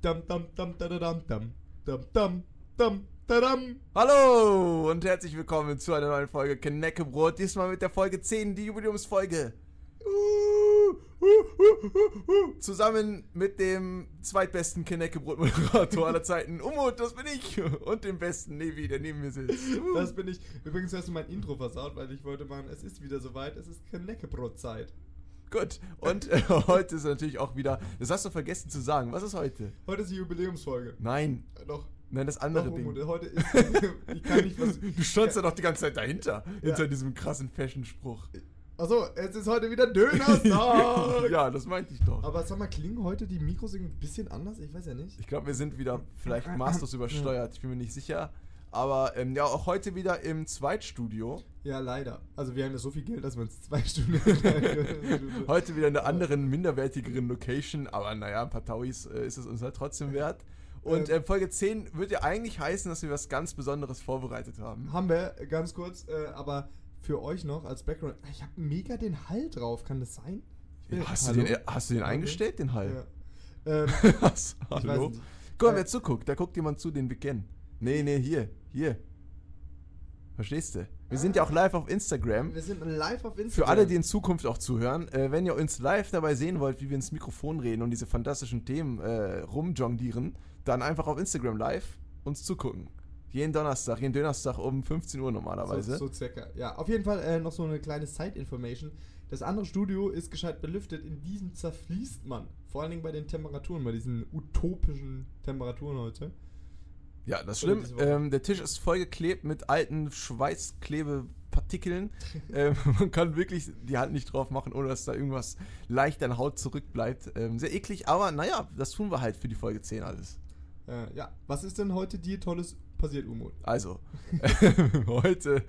Dam, dam, dam, da, da, dam, dam, dam, dam, dam, da, dam. Hallo und herzlich willkommen zu einer neuen Folge Kneckebrot. Diesmal mit der Folge 10, die Jubiläumsfolge. Zusammen mit dem zweitbesten Kneckebrot-Moderator aller Zeiten, Umut, das bin ich. Und dem besten Nevi, der neben mir sitzt. Das bin ich. Übrigens hast du mein Intro versaut, weil ich wollte machen, es ist wieder soweit, es ist Knäckebrotzeit. Gut, und äh, heute ist natürlich auch wieder, das hast du vergessen zu sagen, was ist heute? Heute ist die Jubiläumsfolge. Nein, Äh, Doch. nein, das andere Doch, Ding. Umut, heute ist. ich kann nicht was. Du standst ja doch die ganze Zeit dahinter, Ja. hinter diesem krassen Fashion-Spruch. Achso, es ist heute wieder Dönerstag. ja, das meinte ich doch. Aber sag mal, klingen heute die Mikros irgendwie ein bisschen anders? Ich weiß ja nicht. Ich glaube, wir sind wieder vielleicht maßlos übersteuert. Ich bin mir nicht sicher. Aber ähm, ja, auch heute wieder im Zweitstudio. Ja, leider. Also wir haben ja so viel Geld, dass wir uns zwei Stunden. Heute wieder in einer anderen, minderwertigeren Location. Aber naja, ein paar Tauis äh, ist es uns halt trotzdem wert. Und Ähm. äh, Folge 10 wird ja eigentlich heißen, dass wir was ganz Besonderes vorbereitet haben. haben wir, ganz kurz, äh, aber für euch noch als Background. Ich habe mega den Hall drauf, kann das sein? Ich bin- Hast du, den, äh, hast du den eingestellt, den Hall? Ja. Ähm, Hallo? Guck mal, Äh, wer zuguckt. Da guckt jemand zu, den wir kennen. Nee, nee, hier, hier. Verstehst du? Wir sind ja auch live auf Instagram. Wir sind live auf Instagram. Für alle, die in Zukunft auch zuhören, äh, wenn ihr uns live dabei sehen wollt, wie wir ins Mikrofon reden und diese fantastischen Themen äh, rumjonglieren, dann einfach auf Instagram live uns zugucken. Jeden Donnerstag, jeden Donnerstag um 15 Uhr normalerweise. So, so circa. Ja, auf jeden Fall äh, noch so eine kleine Side-Information. Das andere Studio ist gescheit belüftet. In diesem zerfließt man. Vor allen Dingen bei den Temperaturen, bei diesen utopischen Temperaturen heute. Ja, das ist schlimm. Ähm, der Tisch ist vollgeklebt mit alten Schweißklebepartikeln. ähm, man kann wirklich die Hand nicht drauf machen, ohne dass da irgendwas leicht an Haut zurückbleibt. Ähm, sehr eklig, aber naja, das tun wir halt für die Folge 10 alles. Äh, ja, was ist denn heute dir Tolles passiert, Umut? Also, heute,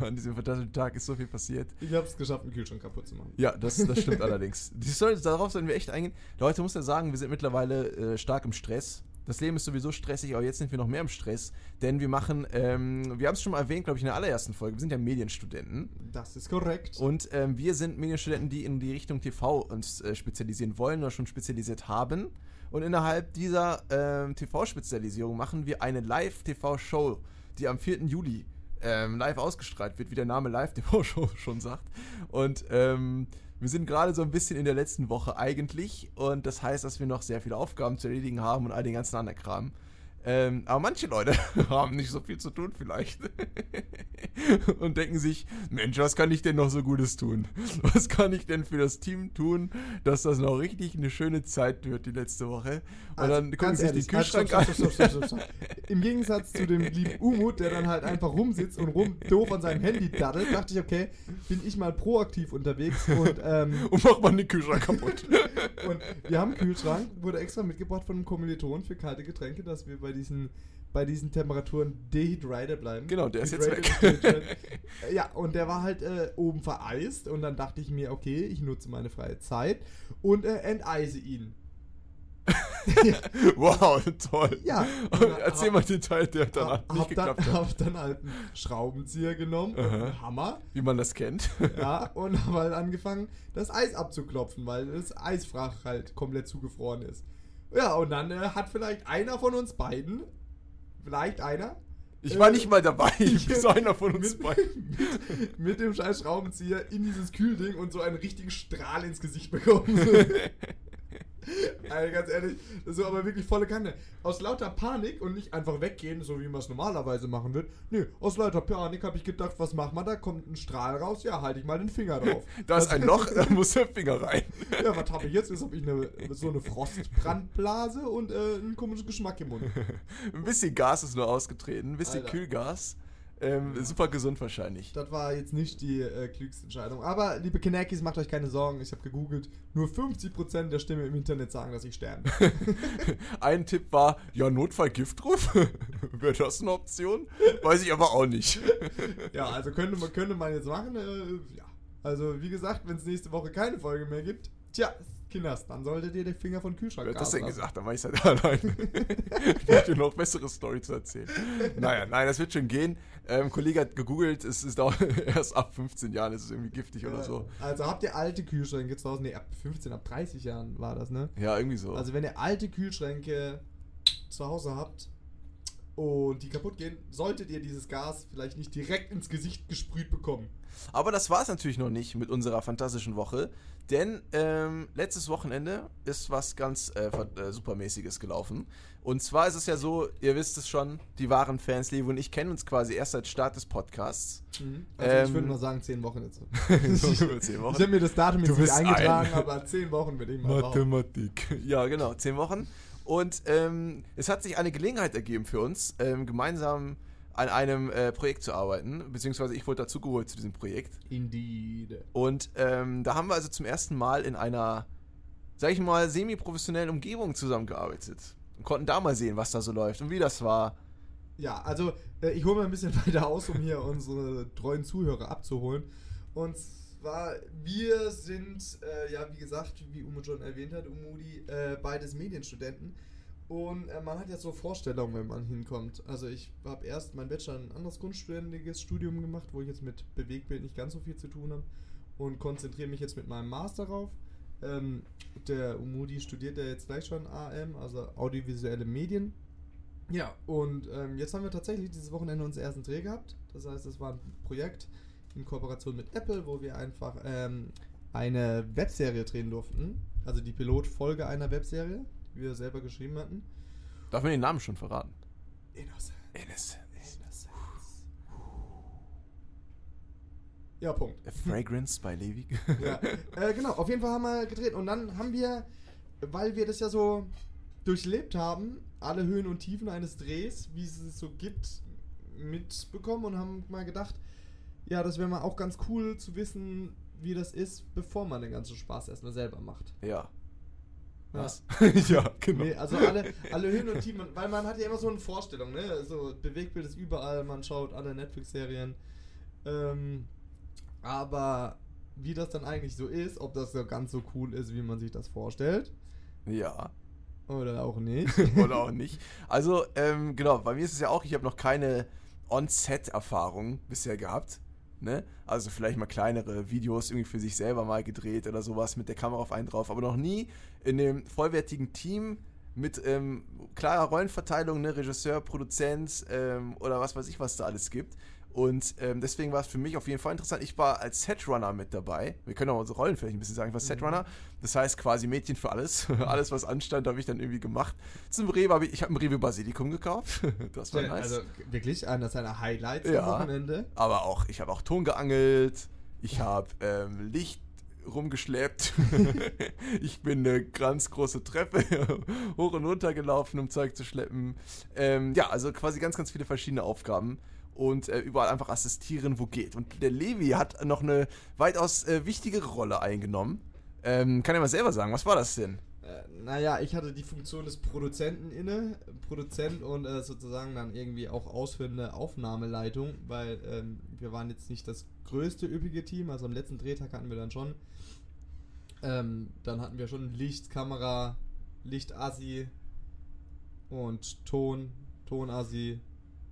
an diesem fantastischen Tag, ist so viel passiert. Ich habe es geschafft, den Kühlschrank kaputt zu machen. Ja, das, das stimmt allerdings. Die soll, darauf sollten wir echt eingehen. Leute, muss ja sagen, wir sind mittlerweile äh, stark im Stress. Das Leben ist sowieso stressig, aber jetzt sind wir noch mehr im Stress. Denn wir machen, ähm, wir haben es schon mal erwähnt, glaube ich, in der allerersten Folge, wir sind ja Medienstudenten. Das ist korrekt. Und ähm, wir sind Medienstudenten, die in die Richtung TV uns äh, spezialisieren wollen oder schon spezialisiert haben. Und innerhalb dieser ähm, TV-Spezialisierung machen wir eine Live-TV-Show, die am 4. Juli ähm, live ausgestrahlt wird, wie der Name Live-TV-Show schon sagt. Und ähm, wir sind gerade so ein bisschen in der letzten Woche eigentlich. Und das heißt, dass wir noch sehr viele Aufgaben zu erledigen haben und all den ganzen anderen Kram. Ähm, aber manche Leute haben nicht so viel zu tun vielleicht. und denken sich, Mensch, was kann ich denn noch so Gutes tun? Was kann ich denn für das Team tun, dass das noch richtig eine schöne Zeit wird die letzte Woche? Und Also, dann gucken sich ehrlich, den Kühlschrank an. Im Gegensatz zu dem lieben Umut, der dann halt einfach rumsitzt und rum doof an seinem Handy daddelt, dachte ich, okay, bin ich mal proaktiv unterwegs und, ähm, Und macht man den Kühlschrank kaputt. und wir haben einen Kühlschrank, wurde extra mitgebracht von einem Kommilitonen für kalte Getränke, dass wir bei diesen, bei diesen Temperaturen dehydrated bleiben. Genau, der ist jetzt weg. ja, und der war halt äh, oben vereist und dann dachte ich mir, okay, ich nutze meine freie Zeit und äh, enteise ihn. wow, toll. Ja. Erzähl mal den Teil, der dann hab, nicht hab dann, geklappt hat. hab dann halt einen Schraubenzieher genommen einen Aha. Hammer, Wie man das kennt. ja, und habe halt angefangen, das Eis abzuklopfen, weil das Eisfach halt komplett zugefroren ist. Ja, und dann äh, hat vielleicht einer von uns beiden, vielleicht einer, Ich war Äh, nicht mal dabei. Ich bin so einer von uns mit, beiden. mit, mit dem scheiß Schraubenzieher in dieses Kühlding und so einen richtigen Strahl ins Gesicht bekommen. Alter, ganz ehrlich, war aber wirklich volle Kanne. Aus lauter Panik und nicht einfach weggehen, so wie man es normalerweise machen wird. Nö, aus lauter Panik habe ich gedacht, was macht man da? Kommt ein Strahl raus? Ja, halte ich mal den Finger drauf. Da ist ein Loch, da muss der Finger rein. Ja, was habe ich jetzt? Jetzt habe ich eine, so eine Frostbrandblase und äh, einen komischen Geschmack im Mund. Ein bisschen Gas ist nur ausgetreten, ein bisschen Alter. Kühlgas. Ähm, super gesund wahrscheinlich. Das war jetzt nicht die äh, klügste Entscheidung. Aber, liebe Kinekis, macht euch keine Sorgen. Ich habe gegoogelt. Nur 50% der Stimme im Internet sagen, dass ich sterbe. Ein Tipp war, ja, Notfall Giftruf. Wäre das eine Option? Weiß ich aber auch nicht. ja, also könnte man, könnte man jetzt machen. Äh, ja. Also, wie gesagt, wenn es nächste Woche keine Folge mehr gibt, tja, Kinders, dann solltet ihr den Finger von Kühlschrank Wer hat das denn lassen. gesagt? Dann war ich halt alleine. ich möchte noch bessere Story zu erzählen. Naja, nein, das wird schon gehen. Ähm, ein Kollege hat gegoogelt, es ist auch erst ab 15 Jahren ist es irgendwie giftig oder so. Also habt ihr alte Kühlschränke zu Hause? Nee, ab 15, ab 30 Jahren war das, ne? Ja, irgendwie so. Also wenn ihr alte Kühlschränke zu Hause habt und die kaputt gehen, solltet ihr dieses Gas vielleicht nicht direkt ins Gesicht gesprüht bekommen. Aber das war es natürlich noch nicht mit unserer fantastischen Woche, denn ähm, letztes Wochenende ist was ganz äh, äh, supermäßiges gelaufen. Und zwar ist es ja so, ihr wisst es schon, die wahren Fans, Levo und ich kennen uns quasi erst seit Start des Podcasts. Also ich Ähm, würde mal sagen, 10 Wochen jetzt. So zehn Wochen. Ich habe mir das Datum jetzt nicht eingetragen, ein- aber 10 Wochen würde ich mal. Mathematik. Ja, genau, zehn Wochen. Und ähm, es hat sich eine Gelegenheit ergeben für uns, ähm, gemeinsam an einem äh, Projekt zu arbeiten, beziehungsweise ich wurde dazugeholt zu diesem Projekt. Indeed. Und ähm, da haben wir also zum ersten Mal in einer, sag ich mal, semi-professionellen Umgebung zusammengearbeitet. Und konnten da mal sehen, was da so läuft und wie das war. Ja, also äh, ich hole mal ein bisschen weiter aus, um hier unsere treuen Zuhörer abzuholen. Und zwar, wir sind, äh, ja, wie gesagt, wie Umo schon erwähnt hat, Umudi, äh, beides Medienstudenten. Und äh, man hat jetzt so Vorstellungen, wenn man hinkommt. Also ich habe erst mein Bachelor ein anderes kunstständiges Studium gemacht, wo ich jetzt mit Bewegbild nicht ganz so viel zu tun habe. Und konzentriere mich jetzt mit meinem Master drauf. Ähm, der Umudi studiert ja jetzt gleich schon AM, also audiovisuelle Medien. Ja, und ähm, jetzt haben wir tatsächlich dieses Wochenende unseren ersten Dreh gehabt. Das heißt, es war ein Projekt in Kooperation mit Apple, wo wir einfach ähm, eine Webserie drehen durften. Also die Pilotfolge einer Webserie, die wir selber geschrieben hatten. Darf man den Namen schon verraten? Innocent. Innocent. Innocence. Ja, Punkt. A Fragrance bei Levi. ja, äh, genau, auf jeden Fall haben wir gedreht. Und dann haben wir, weil wir das ja so durchlebt haben, alle Höhen und Tiefen eines Drehs, wie es es so gibt, mitbekommen und haben mal gedacht, ja, das wäre mal auch ganz cool zu wissen, wie das ist, bevor man den ganzen Spaß erstmal selber macht. Ja. Was? ja, genau. Nee, also alle, alle Höhen und Tiefen, weil man hat ja immer so eine Vorstellung, ne? So Bewegtbild ist überall, man schaut alle Netflix-Serien. Ähm, aber wie das dann eigentlich so ist, ob das so ganz so cool ist, wie man sich das vorstellt, Ja. oder auch nicht. Oder auch nicht. Also, ähm, genau, bei mir ist es ja auch, ich habe noch keine On-Set-Erfahrung bisher gehabt. Ne? Also vielleicht mal kleinere Videos irgendwie für sich selber mal gedreht oder sowas mit der Kamera auf einen drauf, aber noch nie in dem vollwertigen Team mit ähm, klarer Rollenverteilung, ne? Regisseur, Produzent ähm, oder was weiß ich, was da alles gibt. Und ähm, deswegen war es für mich auf jeden Fall interessant. Ich war als Setrunner mit dabei. Wir können auch unsere Rollen vielleicht ein bisschen sagen. Ich war Setrunner. Das heißt quasi Mädchen für alles. alles, was anstand, habe ich dann irgendwie gemacht. Zum Rewe habe ich, ich habe ein Rewe Basilikum gekauft. das war nice. Also wirklich einer seiner Highlights Ja. am Wochenende. Aber auch, ich habe auch Ton geangelt. Ich habe ähm, Licht rumgeschleppt. ich bin eine ganz große Treppe hoch und runter gelaufen, um Zeug zu schleppen. Ähm, ja, also quasi ganz, ganz viele verschiedene Aufgaben. Und äh, überall einfach assistieren, wo geht. Und der Levi hat noch eine weitaus äh, wichtigere Rolle eingenommen. Ähm, kann er mal selber sagen, was war das denn? Äh, naja, ich hatte die Funktion des Produzenten inne, Produzent und äh, sozusagen dann irgendwie auch ausführende Aufnahmeleitung, weil ähm, wir waren jetzt nicht das größte üppige Team, also am letzten Drehtag hatten wir dann schon, ähm, dann hatten wir schon Licht, Kamera, Lichtassi und Ton, Tonassi,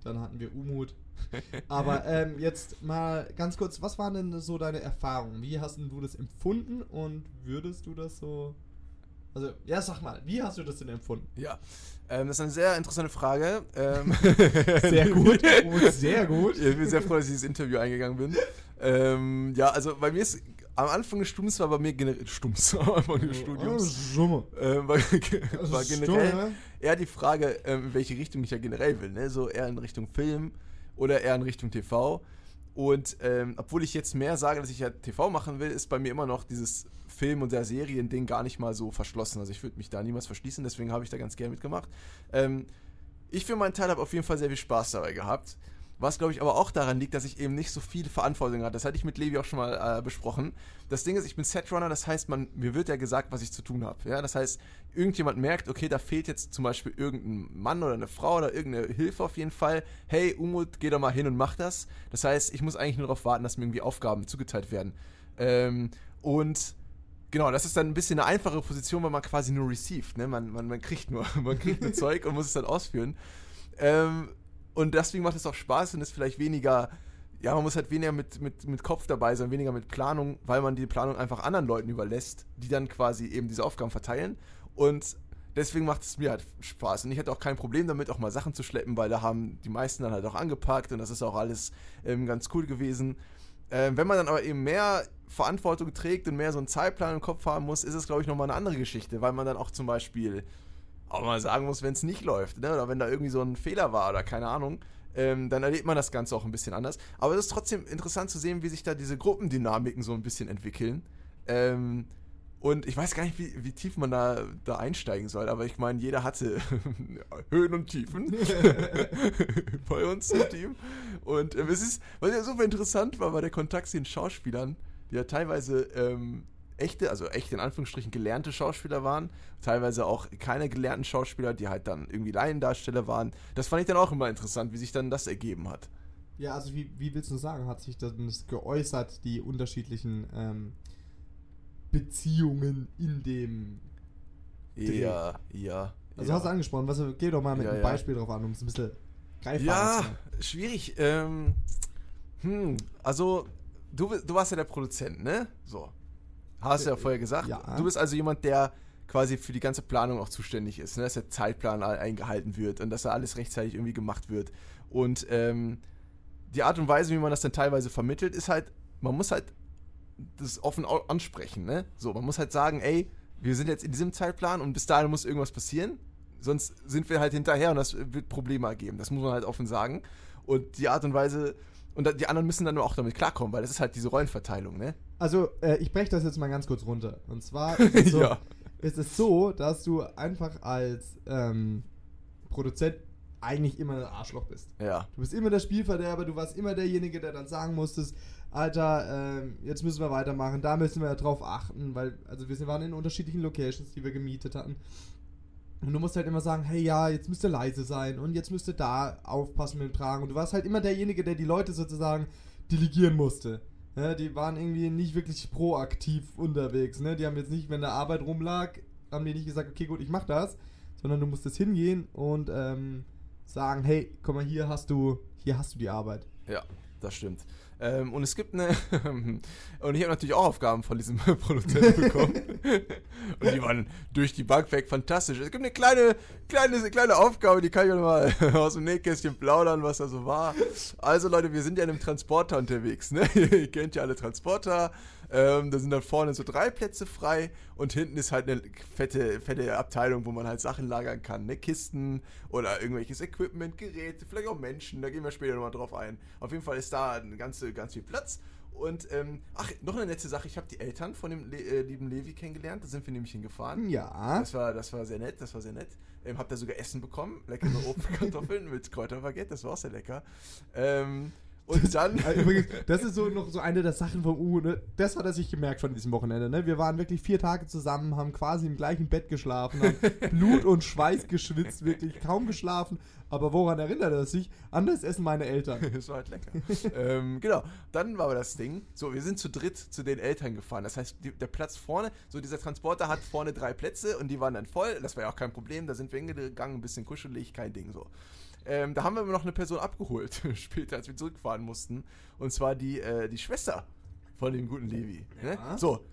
dann hatten wir Umut. Aber ähm, jetzt mal ganz kurz, was waren denn so deine Erfahrungen? Wie hast denn du das empfunden und würdest du das so also, ja, sag mal, wie hast du das denn empfunden? Ja, ähm, das ist eine sehr interessante Frage. Ähm, Sehr gut. Oh, sehr gut. Ja, ich bin sehr froh, dass ich dieses Interview eingegangen bin. Ähm, ja, also bei mir ist am Anfang des Studiums war bei mir generell Stums am Anfang des Studiums Summe. ähm, war, war generell ne? eher die Frage, ähm, in welche Richtung ich ja generell will, ne? So eher in Richtung Film oder eher in Richtung TV. Und ähm, obwohl ich jetzt mehr sage, dass ich ja TV machen will, ist bei mir immer noch dieses Film- und Serien-Ding gar nicht mal so verschlossen. Also ich würde mich da niemals verschließen, deswegen habe ich da ganz gerne mitgemacht. Ähm, ich für meinen Teil habe auf jeden Fall sehr viel Spaß dabei gehabt. Was, glaube ich, aber auch daran liegt, dass ich eben nicht so viel Verantwortung hatte. Das hatte ich mit Levi auch schon mal äh, besprochen. Das Ding ist, ich bin Setrunner, das heißt, man, mir wird ja gesagt, was ich zu tun habe. Ja? Das heißt, irgendjemand merkt, okay, da fehlt jetzt zum Beispiel irgendein Mann oder eine Frau oder irgendeine Hilfe auf jeden Fall. Hey, Umut, geh doch mal hin und mach das. Das heißt, ich muss eigentlich nur darauf warten, dass mir irgendwie Aufgaben zugeteilt werden. Ähm, und Genau, das ist dann ein bisschen eine einfache Position, weil man quasi nur received, ne? Man, man, man kriegt nur, man kriegt nur Zeug und muss es dann ausführen. Ähm, und deswegen macht es auch Spaß und ist vielleicht weniger, ja, man muss halt weniger mit, mit, mit Kopf dabei sein, weniger mit Planung, weil man die Planung einfach anderen Leuten überlässt, die dann quasi eben diese Aufgaben verteilen. Und deswegen macht es mir halt Spaß. Und ich hatte auch kein Problem damit, auch mal Sachen zu schleppen, weil da haben die meisten dann halt auch angepackt und das ist auch alles ähm, ganz cool gewesen. Ähm, wenn man dann aber eben mehr Verantwortung trägt und mehr so einen Zeitplan im Kopf haben muss, ist es, glaube ich, nochmal eine andere Geschichte, weil man dann auch zum Beispiel auch mal sagen muss, wenn es nicht läuft, ne? oder wenn da irgendwie so ein Fehler war oder keine Ahnung, ähm, dann erlebt man das Ganze auch ein bisschen anders. Aber es ist trotzdem interessant zu sehen, wie sich da diese Gruppendynamiken so ein bisschen entwickeln. Ähm, und ich weiß gar nicht, wie, wie tief man da, da einsteigen soll, aber ich meine, jeder hatte Höhen und Tiefen bei uns im Team. Und ähm, es ist, was ja super interessant war, war der Kontakt zu den Schauspielern, die ja teilweise ähm, echte, also echte in Anführungsstrichen gelernte Schauspieler waren, teilweise auch keine gelernten Schauspieler, die halt dann irgendwie Laiendarsteller waren. Das fand ich dann auch immer interessant, wie sich dann das ergeben hat. Ja, also wie, wie willst du sagen, hat sich das geäußert, die unterschiedlichen ähm, Beziehungen in dem Dreh. Ja, ja. Also ja. hast du angesprochen, was, geh doch mal mit Ja, einem ja. Beispiel drauf an, um es ein bisschen greifbar Ja, zu machen. schwierig. Ähm, hm, also, du, du warst ja der Produzent, ne? So. Hast du ja vorher gesagt. Ja. Du bist also jemand, der quasi für die ganze Planung auch zuständig ist, ne? dass der Zeitplan eingehalten wird und dass da alles rechtzeitig irgendwie gemacht wird. Und ähm, die Art und Weise, wie man das dann teilweise vermittelt, ist halt, man muss halt das offen ansprechen, ne? So, man muss halt sagen, ey, wir sind jetzt in diesem Zeitplan und bis dahin muss irgendwas passieren. Sonst sind wir halt hinterher und das wird Probleme ergeben. Das muss man halt offen sagen. Und die Art und Weise, und die anderen müssen dann auch damit klarkommen, weil das ist halt diese Rollenverteilung, ne? Also, äh, ich breche das jetzt mal ganz kurz runter. Und zwar ist es so, Ja. ist es so dass du einfach als ähm, Produzent eigentlich immer ein Arschloch bist. Ja. Du bist immer der Spielverderber, du warst immer derjenige, der dann sagen musstest, Alter, ähm, jetzt müssen wir weitermachen, da müssen wir drauf achten, weil, also wir waren in unterschiedlichen Locations, die wir gemietet hatten. Und du musst halt immer sagen, hey ja, jetzt müsst ihr leise sein und jetzt müsst ihr da aufpassen mit dem Tragen. Und du warst halt immer derjenige, der die Leute sozusagen delegieren musste. Ne, die waren irgendwie nicht wirklich proaktiv unterwegs. Ne? Die haben jetzt nicht, wenn der Arbeit rumlag, haben die nicht gesagt, okay, gut, ich mach das, sondern du musstest hingehen und ähm, sagen, hey, guck mal, hier hast du, hier hast du die Arbeit. Ja, das stimmt. Ähm, und es gibt eine. und ich habe natürlich auch Aufgaben von diesem Produzenten bekommen. und die waren durch die Bank weg fantastisch. Es gibt eine kleine, kleine, kleine Aufgabe, die kann ich mal aus dem Nähkästchen plaudern, was da so war. Also, Leute, wir sind ja in einem Transporter unterwegs. Ne? Ihr kennt ja alle Transporter. Ähm, da sind dann vorne so drei Plätze frei und hinten ist halt eine fette, fette Abteilung, wo man halt Sachen lagern kann. Ne? Kisten oder irgendwelches Equipment, Geräte, vielleicht auch Menschen. Da gehen wir später nochmal drauf ein. Auf jeden Fall ist da ein ganze, ganz viel Platz. Und, ähm, ach, noch eine nette Sache. Ich habe die Eltern von dem Le äh, lieben Levi kennengelernt. Da sind wir nämlich hingefahren. Ja. Das war, das war sehr nett, das war sehr nett. Ähm, hab da sogar Essen bekommen. Leckere Ofenkartoffeln mit Kräuterbaguette, das war auch sehr lecker. Ähm, und dann. Also Übrigens, das ist so noch so eine der Sachen vom U, ne? Das hat er sich gemerkt von diesem Wochenende, ne? Wir waren wirklich vier Tage zusammen, haben quasi im gleichen Bett geschlafen, haben Blut und Schweiß geschwitzt, wirklich kaum geschlafen. Aber woran erinnert er sich? An das Essen meiner Eltern. Das war halt lecker. ähm, genau. Dann war aber das Ding. So, wir sind zu dritt zu den Eltern gefahren. Das heißt, die, der Platz vorne, so dieser Transporter hat vorne drei Plätze und die waren dann voll. Das war ja auch kein Problem. Da sind wir hingegangen, ein bisschen kuschelig, kein Ding so. Ähm, da haben wir aber noch eine Person abgeholt, später, als wir zurückfahren mussten. Und zwar die, äh, die Schwester von dem guten Levi. Ne? Ja. So,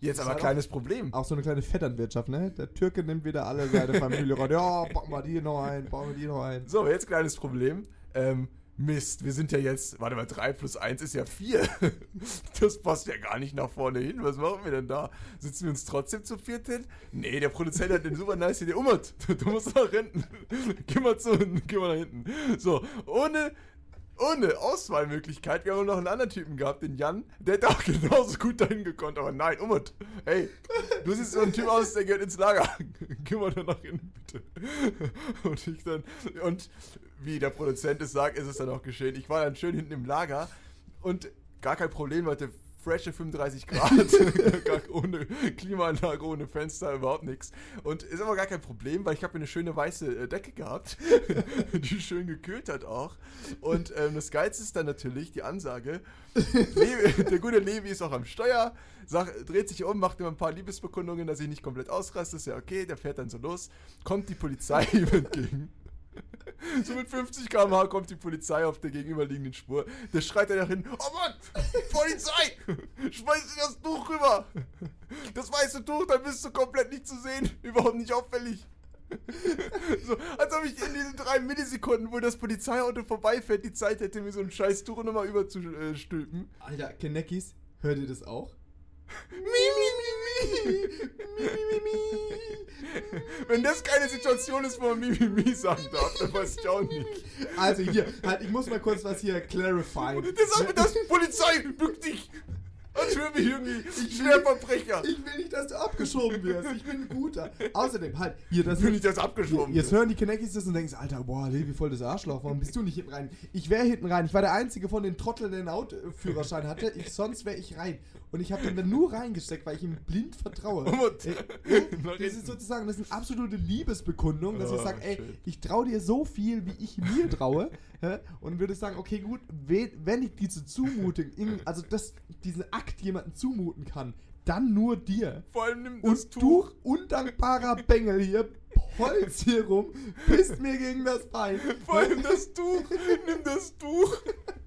jetzt ist aber kleines Problem. Auch so eine kleine Vetternwirtschaft, ne? Der Türke nimmt wieder alle seine Familie rein. Ja, bauen wir die noch ein, bauen wir die noch ein. So, jetzt kleines Problem. Ähm, Mist, wir sind ja jetzt, warte mal, 3 plus 1 ist ja 4. Das passt ja gar nicht nach vorne hin. Was machen wir denn da? Sitzen wir uns trotzdem zu viert hin? Nee, der Produzent hat den super nice Idee. Ummert, du musst nach hinten. Geh mal zu, geh mal nach hinten. So, ohne, ohne Auswahlmöglichkeit. Wir haben noch einen anderen Typen gehabt, den Jan. Der hätte auch genauso gut dahin gekonnt. Aber nein, Ummert, hey, du siehst so ein Typ aus, der gehört ins Lager. Geh mal da nach hinten, bitte. Und ich dann, und wie der Produzent es sagt, ist es dann auch geschehen. Ich war dann schön hinten im Lager und gar kein Problem, Leute. frische 35 Grad. gar ohne Klimaanlage, ohne Fenster, überhaupt nichts. Und ist aber gar kein Problem, weil ich habe eine schöne weiße äh, Decke gehabt, die schön gekühlt hat auch. Und ähm, das Geilste ist dann natürlich die Ansage, Levi, der gute Levi ist auch am Steuer, sag, dreht sich um, macht immer ein paar Liebesbekundungen, dass ich nicht komplett ausraste, ist ja okay, der fährt dann so los, kommt die Polizei ihm entgegen. So mit 50 km/h kommt die Polizei auf der gegenüberliegenden Spur. Der schreit dann nach hinten: Oh Mann, Polizei! Schmeiß dir das Tuch rüber! Das weiße Tuch, dann bist du komplett nicht zu sehen, überhaupt nicht auffällig. So, als ob ich in diesen drei Millisekunden, wo das Polizeiauto vorbeifährt, die Zeit hätte, mir so ein scheiß Tuch nochmal überzustülpen. Alter, Kenneckis, hört ihr das auch? Mi. Mi, mi, mi. Wenn das keine Situation ist, wo man mi, mi, mi sagen darf, dann weiß ich auch nicht. Also hier, halt, ich muss mal kurz was hier clarifyen. Das sagt mir das Polizei, bück dich. Als wäre mich irgendwie Schwerverbrecher. Ich will nicht, dass du abgeschoben wirst. Ich bin ein guter. Außerdem, halt, hier, das Ich will nicht, dass abgeschoben Jetzt hören die Kenneckis das und denken, Alter, boah, Levi, voll das Arschloch, warum bist du nicht hinten rein? Ich wäre hinten rein. Ich war der Einzige von den Trotteln, der einen Autoführerschein hatte. Ich, sonst wäre ich rein. Und ich habe den dann nur reingesteckt, weil ich ihm blind vertraue. Und- Nach Das ist sozusagen, das ist eine absolute Liebesbekundung, dass ich Oh, sage, ey, schön. ich traue dir so viel, wie ich mir traue. und würde sagen, okay, gut, we- wenn ich diese Zumutung, also das, diesen Akt jemanden zumuten kann, dann nur dir. Vor allem nimm das Und Tuch. du, undankbarer Bengel hier, holz hier rum, pisst mir gegen das Bein. Vor allem das Tuch. Nimm das Tuch.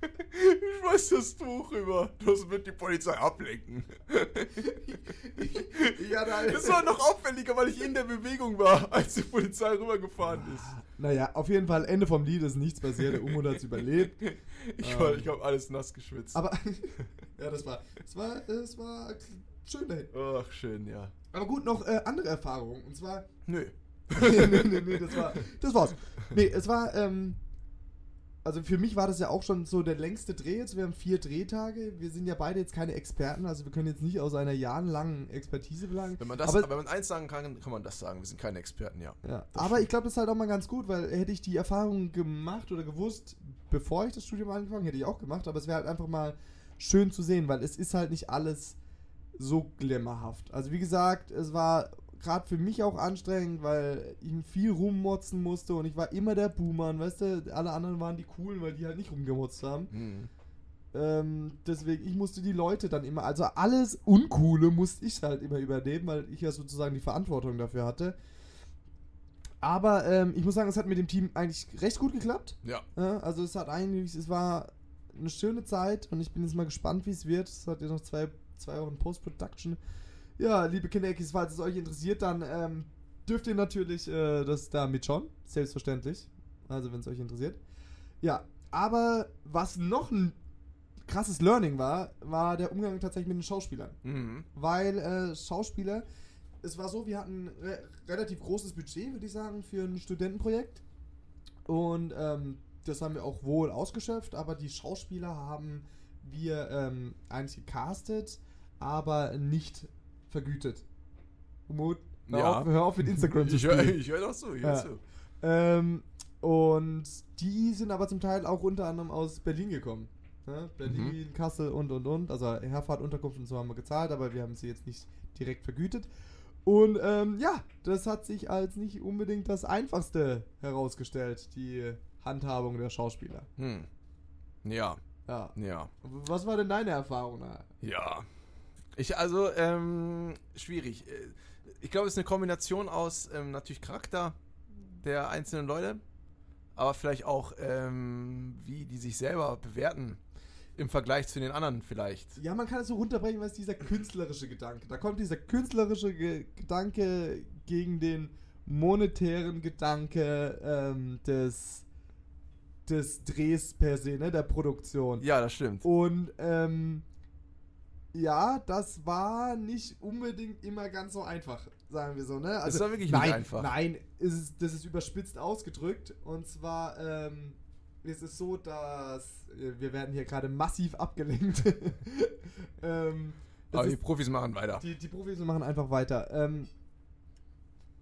Ich schmeiß das Tuch rüber. Das wird die Polizei ablenken. Ja, da, Das war noch auffälliger, weil ich in der Bewegung war, als die Polizei rübergefahren ist. naja, auf jeden Fall, Ende vom Lied ist nichts passiert, der Umut hat es überlebt. Ich, Ähm. ich habe alles nass geschwitzt. Aber, ja, das war, das war, das war schön dahin. Ach, schön, ja. Aber gut, noch äh, andere Erfahrungen. Und zwar. Nö. Nee, nee, nee, nee, das war. Das war's. Nee, es war, ähm. Also für mich war das ja auch schon so der längste Dreh jetzt. Wir haben vier Drehtage. Wir sind ja beide jetzt keine Experten, also wir können jetzt nicht aus einer jahrelangen Expertise verlangen. Wenn man, das, aber, wenn man eins sagen kann, kann man das sagen. Wir sind keine Experten, ja. ja. aber ich glaube, das ist halt auch mal ganz gut, weil hätte ich die Erfahrung gemacht oder gewusst, bevor ich das Studium angefangen hätte ich auch gemacht, aber es wäre halt einfach mal schön zu sehen, weil es ist halt nicht alles so glimmerhaft. Also wie gesagt, es war gerade für mich auch anstrengend, weil ich viel rummotzen musste und ich war immer der Boomer, weißt du, alle anderen waren die coolen, weil die halt nicht rumgemotzt haben. Hm. Ähm, deswegen, ich musste die Leute dann immer, also alles Uncoole musste ich halt immer übernehmen, weil ich ja sozusagen die Verantwortung dafür hatte. Aber ähm, ich muss sagen, es hat mit dem Team eigentlich recht gut geklappt. Ja. Ja, also es hat eigentlich, es war eine schöne Zeit und ich bin jetzt mal gespannt, wie es wird. Es hat ja noch zwei, zwei Wochen Post-Production. Ja, liebe Kindeckis, falls es euch interessiert, dann ähm, dürft ihr natürlich äh, das da mitschauen. Selbstverständlich. Also wenn es euch interessiert. Ja, aber was noch ein krasses Learning war, war der Umgang tatsächlich mit den Schauspielern Mhm. weil äh, Schauspieler, es war so, wir hatten ein re relativ großes Budget, würde ich sagen, für ein Studentenprojekt. Und ähm, das haben wir auch wohl ausgeschöpft, aber die Schauspieler haben wir ähm, eigentlich gecastet, aber nicht vergütet. Umut, hör, Ja. auf, hör auf mit Instagram zu Ich höre spielen. ich hör doch so, ich Ja. zu. Ähm, und die sind aber zum Teil auch unter anderem aus Berlin gekommen. Ne? Berlin, Mhm. Kassel und und und. Also Herfahrt, Unterkunft und so haben wir gezahlt, aber wir haben sie jetzt nicht direkt vergütet. Und ähm, ja, das hat sich als nicht unbedingt das Einfachste herausgestellt, die Handhabung der Schauspieler. Hm. Ja, Ja. ja. Was war denn deine Erfahrung? da? Ja. Ich, also, ähm, schwierig. Äh, Ich glaube, es ist eine Kombination aus ähm, natürlich Charakter der einzelnen Leute, aber vielleicht auch, ähm, wie die sich selber bewerten im Vergleich zu den anderen vielleicht. Ja, man kann es so runterbrechen, was dieser künstlerische Gedanke. Da kommt dieser künstlerische Ge Gedanke gegen den monetären Gedanke ähm, des, des Drehs per se, ne, der Produktion. Ja, das stimmt. Und ähm, ja, das war nicht unbedingt immer ganz so einfach, sagen wir so, ne? Also, war wirklich nicht nein, einfach. Nein, es ist, das ist überspitzt ausgedrückt. Und zwar ähm, ist es so, dass äh, wir werden hier gerade massiv abgelenkt. ähm, Aber die ist, Profis machen weiter. die, die Profis machen einfach weiter. Ähm,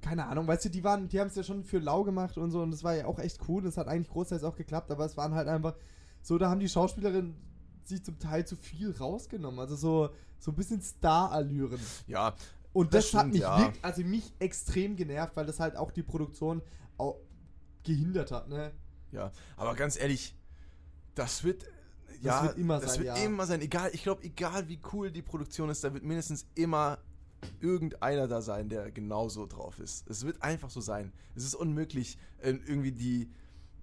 keine Ahnung, weißt du, die waren, die haben es ja schon für lau gemacht und so und das war ja auch echt cool. Das hat eigentlich großteils auch geklappt, aber es waren halt einfach so, da haben die Schauspielerinnen sich zum Teil zu viel rausgenommen. Also so, so ein bisschen Star-Allüren. Ja, Und Das das, hat stimmt, mich ja. wirklich, also mich extrem genervt, weil das halt auch die Produktion auch gehindert hat, ne? Ja, aber ganz ehrlich, das wird. ja, wird immer das sein, wird ja. immer sein. Egal, ich glaube, egal wie cool die Produktion ist, da wird mindestens immer irgendeiner da sein, der genauso drauf ist. Es wird einfach so sein. Es ist unmöglich, irgendwie die.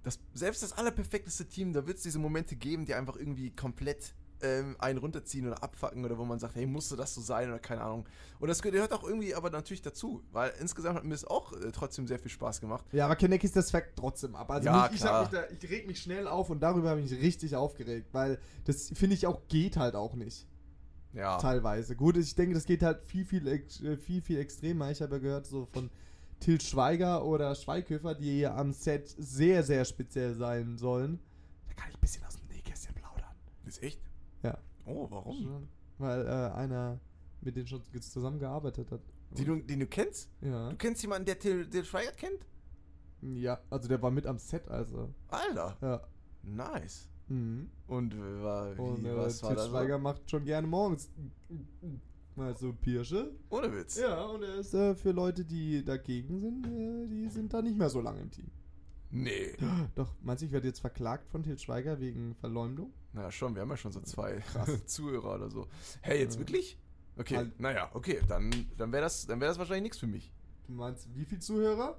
Das, selbst das allerperfekteste Team, da wird es diese Momente geben, die einfach irgendwie komplett ähm, einen runterziehen oder abfacken oder wo man sagt, hey, musste das so sein oder keine Ahnung. Und das gehört auch irgendwie aber natürlich dazu, weil insgesamt hat mir es auch äh, trotzdem sehr viel Spaß gemacht. Ja, aber Kaneki ist das Fakt trotzdem ab. Also Ja, mich, ich, da, ich reg mich schnell auf und darüber habe ich mich richtig aufgeregt, weil das finde ich auch geht halt auch nicht. Ja. Teilweise. Gut, ich denke, das geht halt viel, viel, äh, viel, viel extremer. Ich habe ja gehört, so von Til Schweiger oder Schweighöfer, die ja am Set sehr, sehr speziell sein sollen. Da kann ich ein bisschen aus dem Nähkästchen plaudern. Ist echt? Ja. Oh, warum? Weil äh, einer mit denen schon zusammengearbeitet hat. Den du, den du kennst? Ja. Du kennst jemanden, der Till, Till Schweiger kennt? Ja, also der war mit am Set, also. Alter, Ja. nice. Mhm. Und war, wie, Und äh, was war Til das? Schweiger macht schon gerne morgens mal so Pirsche. Ohne Witz. Ja, und er ist äh, für Leute, die dagegen sind, äh, die sind da nicht mehr so lange im Team. Nee. Doch, meinst du, ich werde jetzt verklagt von Til Schweiger wegen Verleumdung? Na schon, wir haben ja schon so zwei Zuhörer oder so. Hey, jetzt Ja. wirklich? Okay, naja, okay, dann, dann wäre das, dann wär das wahrscheinlich nichts für mich. Du meinst, wie viel Zuhörer?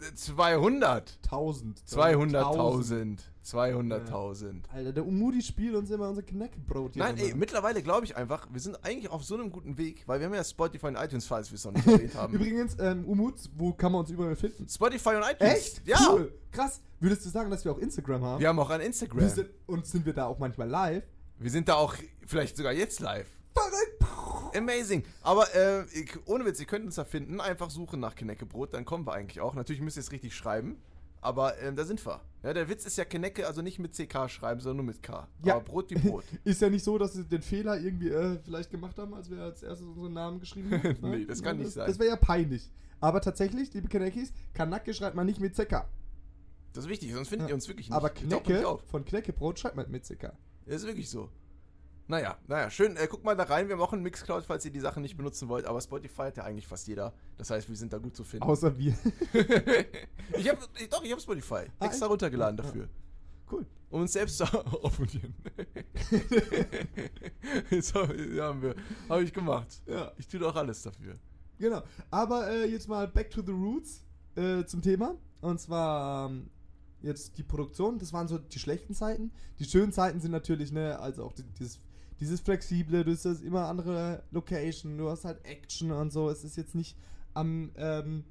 Äh, 200. 1000. 200.000. 200.000. Alter, der Umudi spielt uns immer unser Knäckebrot hier. Nein, ey, runter. mittlerweile glaube ich einfach, wir sind eigentlich auf so einem guten Weg, weil wir haben ja Spotify und iTunes, falls wir es noch nicht erwähnt haben. Übrigens, ähm, Umut, wo kann man uns überall finden? Spotify und iTunes. Echt? Ja. Cool. Krass. Würdest du sagen, dass wir auch Instagram haben? Wir haben auch ein Instagram. Sind, und sind wir da auch manchmal live? Wir sind da auch vielleicht sogar jetzt live. Verrückt. Amazing. Aber äh, ich, ohne Witz, ihr könnt uns da finden. Einfach suchen nach Kneckebrot, dann kommen wir eigentlich auch. Natürlich müsst ihr es richtig schreiben. Aber ähm, da sind wir. Ja, der Witz ist ja Knecke, also nicht mit CK schreiben, sondern nur mit K. Ja. Aber Brot wie Brot. Ist ja nicht so, dass sie den Fehler irgendwie äh, vielleicht gemacht haben, als wir als erstes unseren Namen geschrieben haben. Nee, das kann nicht sein. Das wäre ja peinlich. Aber tatsächlich, liebe Kanekis, Kanake schreibt man nicht mit CK. Das ist wichtig, sonst findet Ja. ihr uns wirklich nicht. Aber nicht Knecke auf. von Kneckebrot schreibt man mit CK. Das ist wirklich so. Naja, naja, schön. Äh, guckt mal da rein. Wir haben auch einen Mixcloud, falls ihr die Sachen nicht benutzen wollt. Aber Spotify hat ja eigentlich fast jeder. Das heißt, wir sind da gut zu finden. Außer wir. ich hab, ich, doch, ich habe Spotify. Ah, Extra echt? runtergeladen Ja, ja. dafür. cool. Um uns selbst zu abonnieren. das haben wir. Habe ich gemacht. Ja. Ich tue doch alles dafür. Genau. Aber äh, jetzt mal back to the roots äh, zum Thema. Und zwar ähm, jetzt die Produktion. Das waren so die schlechten Zeiten. Die schönen Zeiten sind natürlich, ne, also auch die, dieses, dieses Flexible, du hast das immer andere Location, du hast halt Action und so. Es ist jetzt nicht am ähm,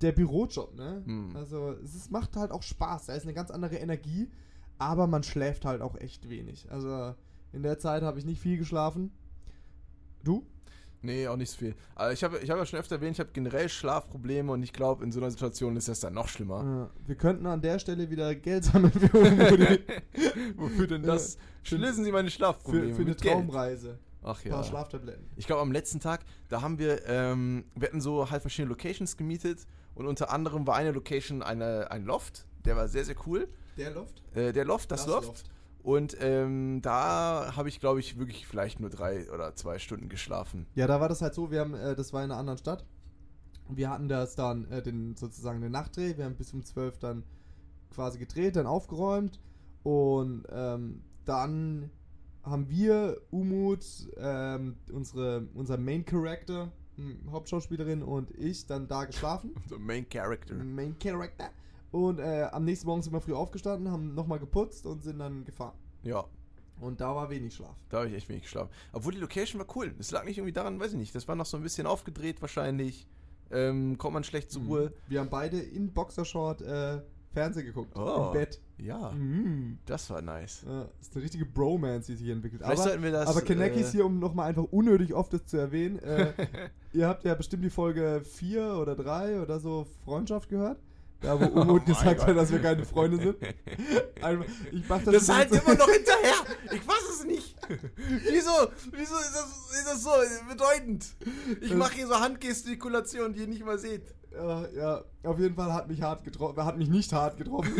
der Bürojob, ne? Hm. Also es ist, macht halt auch Spaß. Da ist eine ganz andere Energie, aber man schläft halt auch echt wenig. Also in der Zeit habe ich nicht viel geschlafen. Du? Nee, auch nicht so viel. Aber ich habe ich hab ja schon öfter erwähnt, ich habe generell Schlafprobleme und ich glaube, in so einer Situation ist das dann noch schlimmer. Ja, wir könnten an der Stelle wieder Geld sammeln für, Umudi. Wofür denn das? Für- Lösen Sie meine Schlafprobleme für, für eine mit Geld. Traumreise. Ach Ein paar ja. Schlaftabletten. Ich glaube, am letzten Tag, da haben wir, ähm, wir hatten so halt verschiedene Locations gemietet und unter anderem war eine Location eine, ein Loft, der war sehr, sehr cool. Der Loft? Äh, der Loft, das, Loft. Und ähm, da habe ich, glaube ich, wirklich vielleicht nur drei oder zwei Stunden geschlafen. Ja, da war das halt so, wir haben, äh, das war in einer anderen Stadt. Wir hatten das dann, äh, den, sozusagen den Nachtdreh. Wir haben bis um 12 dann quasi gedreht, dann aufgeräumt. Und ähm, dann haben wir, Umut, ähm, unsere, unser Main Character, hm, Hauptschauspielerin und ich dann da geschlafen. So Main Character. Main Character. Und äh, am nächsten Morgen sind wir früh aufgestanden, haben nochmal geputzt und sind dann gefahren. Ja, Und da war wenig Schlaf. da habe ich echt wenig geschlafen. Obwohl die Location war cool. Es lag nicht irgendwie daran, weiß ich nicht. Das war noch so ein bisschen aufgedreht wahrscheinlich. Ähm, kommt man schlecht zur Ruhe. Wir haben beide in Boxershort äh, Fernsehen geguckt. Oh. Im Bett. Ja, Mhm. das war nice. Ja, ist eine richtige Bromance, die sich hier entwickelt. Vielleicht aber sollten wir das. aber Kanekis äh, hier, um nochmal einfach unnötig oft das zu erwähnen. Äh, ihr habt ja bestimmt die Folge 4 oder 3 oder so Freundschaft gehört. Da, wo Oh Umut mein gesagt Gott. hat, dass wir keine Freunde sind. Einfach, ich mach das, Das halt immer noch hinterher. Ich weiß es nicht. Wieso? Wieso ist das, ist das so bedeutend? Ich mache hier so Handgestikulationen, die ihr nicht mal seht. Ja, ja, auf jeden Fall hat mich hart getroffen, hat mich nicht hart getroffen.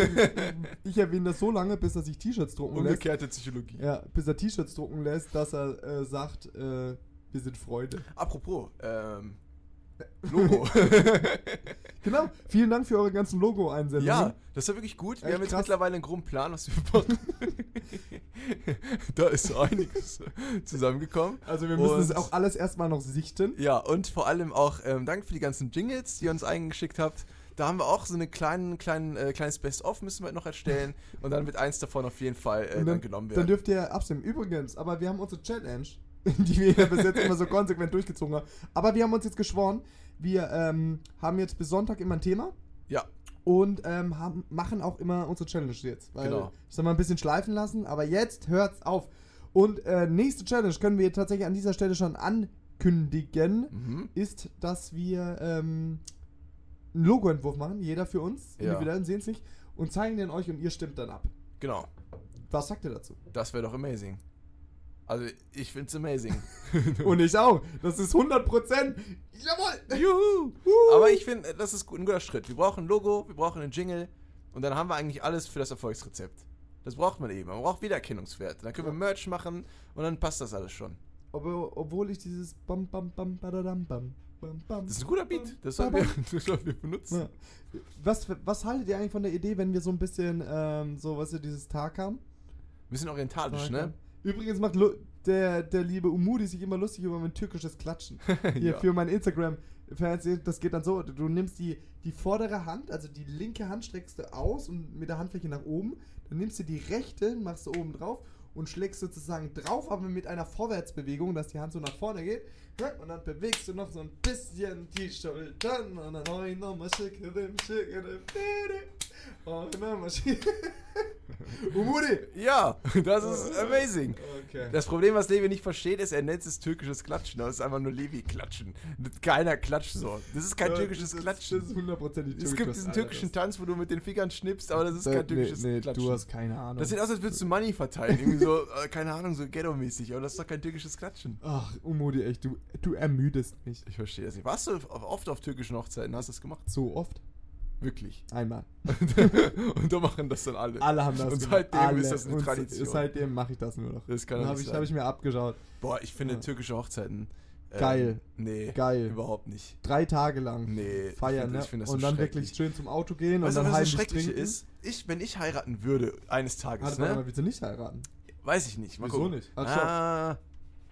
ich erwähne das so lange, bis er sich T-Shirts drucken lässt. Umgekehrte Psychologie. Ja, bis er T-Shirts drucken lässt, dass er äh, sagt, äh, wir sind Freunde. Apropos, ähm, Logo. Genau, vielen Dank für eure ganzen Logo-Einsendungen. ja, das war wirklich gut. Wir Echt haben jetzt krass. mittlerweile einen groben Plan, was wir machen. da ist so einiges zusammengekommen. Also wir müssen Und- es auch alles erstmal noch sichten. Ja, und vor allem auch ähm, danke für die ganzen Jingles, die ihr uns eingeschickt habt. Da haben wir auch so eine kleinen, kleinen, äh, kleines Best-of müssen wir noch erstellen und dann wird eins davon auf jeden Fall äh, Und dann, genommen werden. Dann dürft ihr abstimmen. Übrigens, aber wir haben unsere Challenge, die wir bis jetzt immer so konsequent durchgezogen haben. Aber wir haben uns jetzt geschworen, wir ähm, haben jetzt bis Sonntag immer ein Thema ja, und ähm, haben, machen auch immer unsere Challenge jetzt. Weil Genau. Ich soll mal ein bisschen schleifen lassen, aber jetzt hört's auf. Und äh, nächste Challenge können wir tatsächlich an dieser Stelle schon ankündigen, mhm. ist, dass wir ähm, einen Logoentwurf machen, jeder für uns, Ja. individuell, sehen es nicht, und zeigen den euch und ihr stimmt dann ab. genau. Was sagt ihr dazu? Das wäre doch amazing. Also ich find's amazing. Und ich auch. Das ist 100%. Jawohl. Juhu! Uh. Aber ich finde, das ist ein guter Schritt. Wir brauchen ein Logo, wir brauchen einen Jingle und dann haben wir eigentlich alles für das Erfolgsrezept. Das braucht man eben. Man braucht Wiedererkennungswert. Dann können wir Merch machen und dann passt das alles schon. Obwohl, obwohl ich dieses Bam Bam Bam Badadam Bam Bam Bam. Das ist ein guter Beat. Das sollen wir, das sollen wir benutzen. Ja. Was, was haltet ihr eigentlich von der Idee, wenn wir so ein bisschen ähm, so, was ihr dieses Tag haben? Bisschen orientalisch, ne? Übrigens macht Lu der, der liebe Umudi sich immer lustig über mein türkisches Klatschen. Hier Ja. für mein Instagram-Fans, das geht dann so, du nimmst die, die vordere Hand, also die linke Hand streckst du aus und mit der Handfläche nach oben, dann nimmst du die rechte, machst du oben drauf und schlägst sozusagen drauf, aber mit einer Vorwärtsbewegung, dass die Hand so nach vorne geht. Und dann bewegst du noch so ein bisschen die Schultern und dann neu nochmal schicke dem, schicke dem, und nochmal schicke. Umudi! Ja, das ist amazing. Okay. Das Problem, was Levi nicht versteht, ist, er nennt es türkisches Klatschen. Das ist einfach nur Levi-Klatschen. Keiner klatscht so. Das ist kein türkisches das Klatschen. Das ist hundertprozentig es gibt diesen türkischen Tanz, wo du mit den Fingern schnippst, aber das ist kein türkisches nee, nee, Klatschen. Du hast keine Ahnung. das sieht aus, als würdest du Money verteilen. Irgendwie so, äh, keine Ahnung, so ghetto-mäßig. Aber das ist doch kein türkisches Klatschen. Ach, Umudi, echt, du, du ermüdest mich. Ich verstehe das nicht. Warst du oft auf türkischen Hochzeiten? Hast du das gemacht? So oft? Wirklich. Einmal. Und da machen das dann alle. Alle haben das Und seitdem Alle. ist das eine Und Tradition. Seitdem mache ich das nur noch. Das kann habe ich, hab ich mir abgeschaut. Boah, ich finde Ja. türkische Hochzeiten. ähm, Geil. Nee. Geil. Überhaupt nicht. Drei Tage lang Nee. feiern, ich ne? find, ich find das und so dann wirklich schön zum Auto gehen Weißt und dann was das heimlich Schreckliche trinken. ist? Ich, wenn ich heiraten würde, eines Tages, Warte, ne? willst du nicht heiraten? Weiß ich nicht. Mal Wieso gucken. nicht? Ah,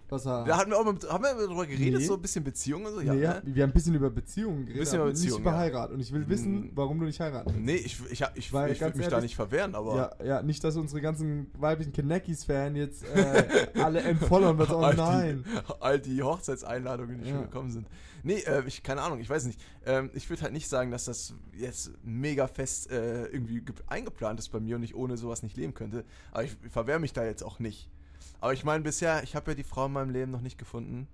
Was er, da hatten wir auch mal, haben wir darüber geredet, Nee. so ein bisschen Beziehungen und so? nee, ja, ne? wir haben ein bisschen über Beziehungen geredet, Bisschen über Beziehungen, nicht über ja. Heirat. Und ich will wissen, Hm. warum du nicht heiraten willst. Nee, ich, ich, ich, ich, Weil ich würde mich da ehrlich- nicht verwehren, aber. Ja, ja, nicht, dass unsere ganzen weiblichen Kineckies-Fans jetzt äh, alle so, oh all nein. Die, all die Hochzeitseinladungen, die Ja. schon gekommen sind. Nee, äh, ich, keine Ahnung, ich weiß nicht. Ähm, ich würde halt nicht sagen, dass das jetzt mega fest äh, irgendwie ge- eingeplant ist bei mir und ich ohne sowas nicht leben könnte. Aber ich verwehre mich da jetzt auch nicht. Aber ich meine, bisher, ich habe ja die Frau in meinem Leben noch nicht gefunden.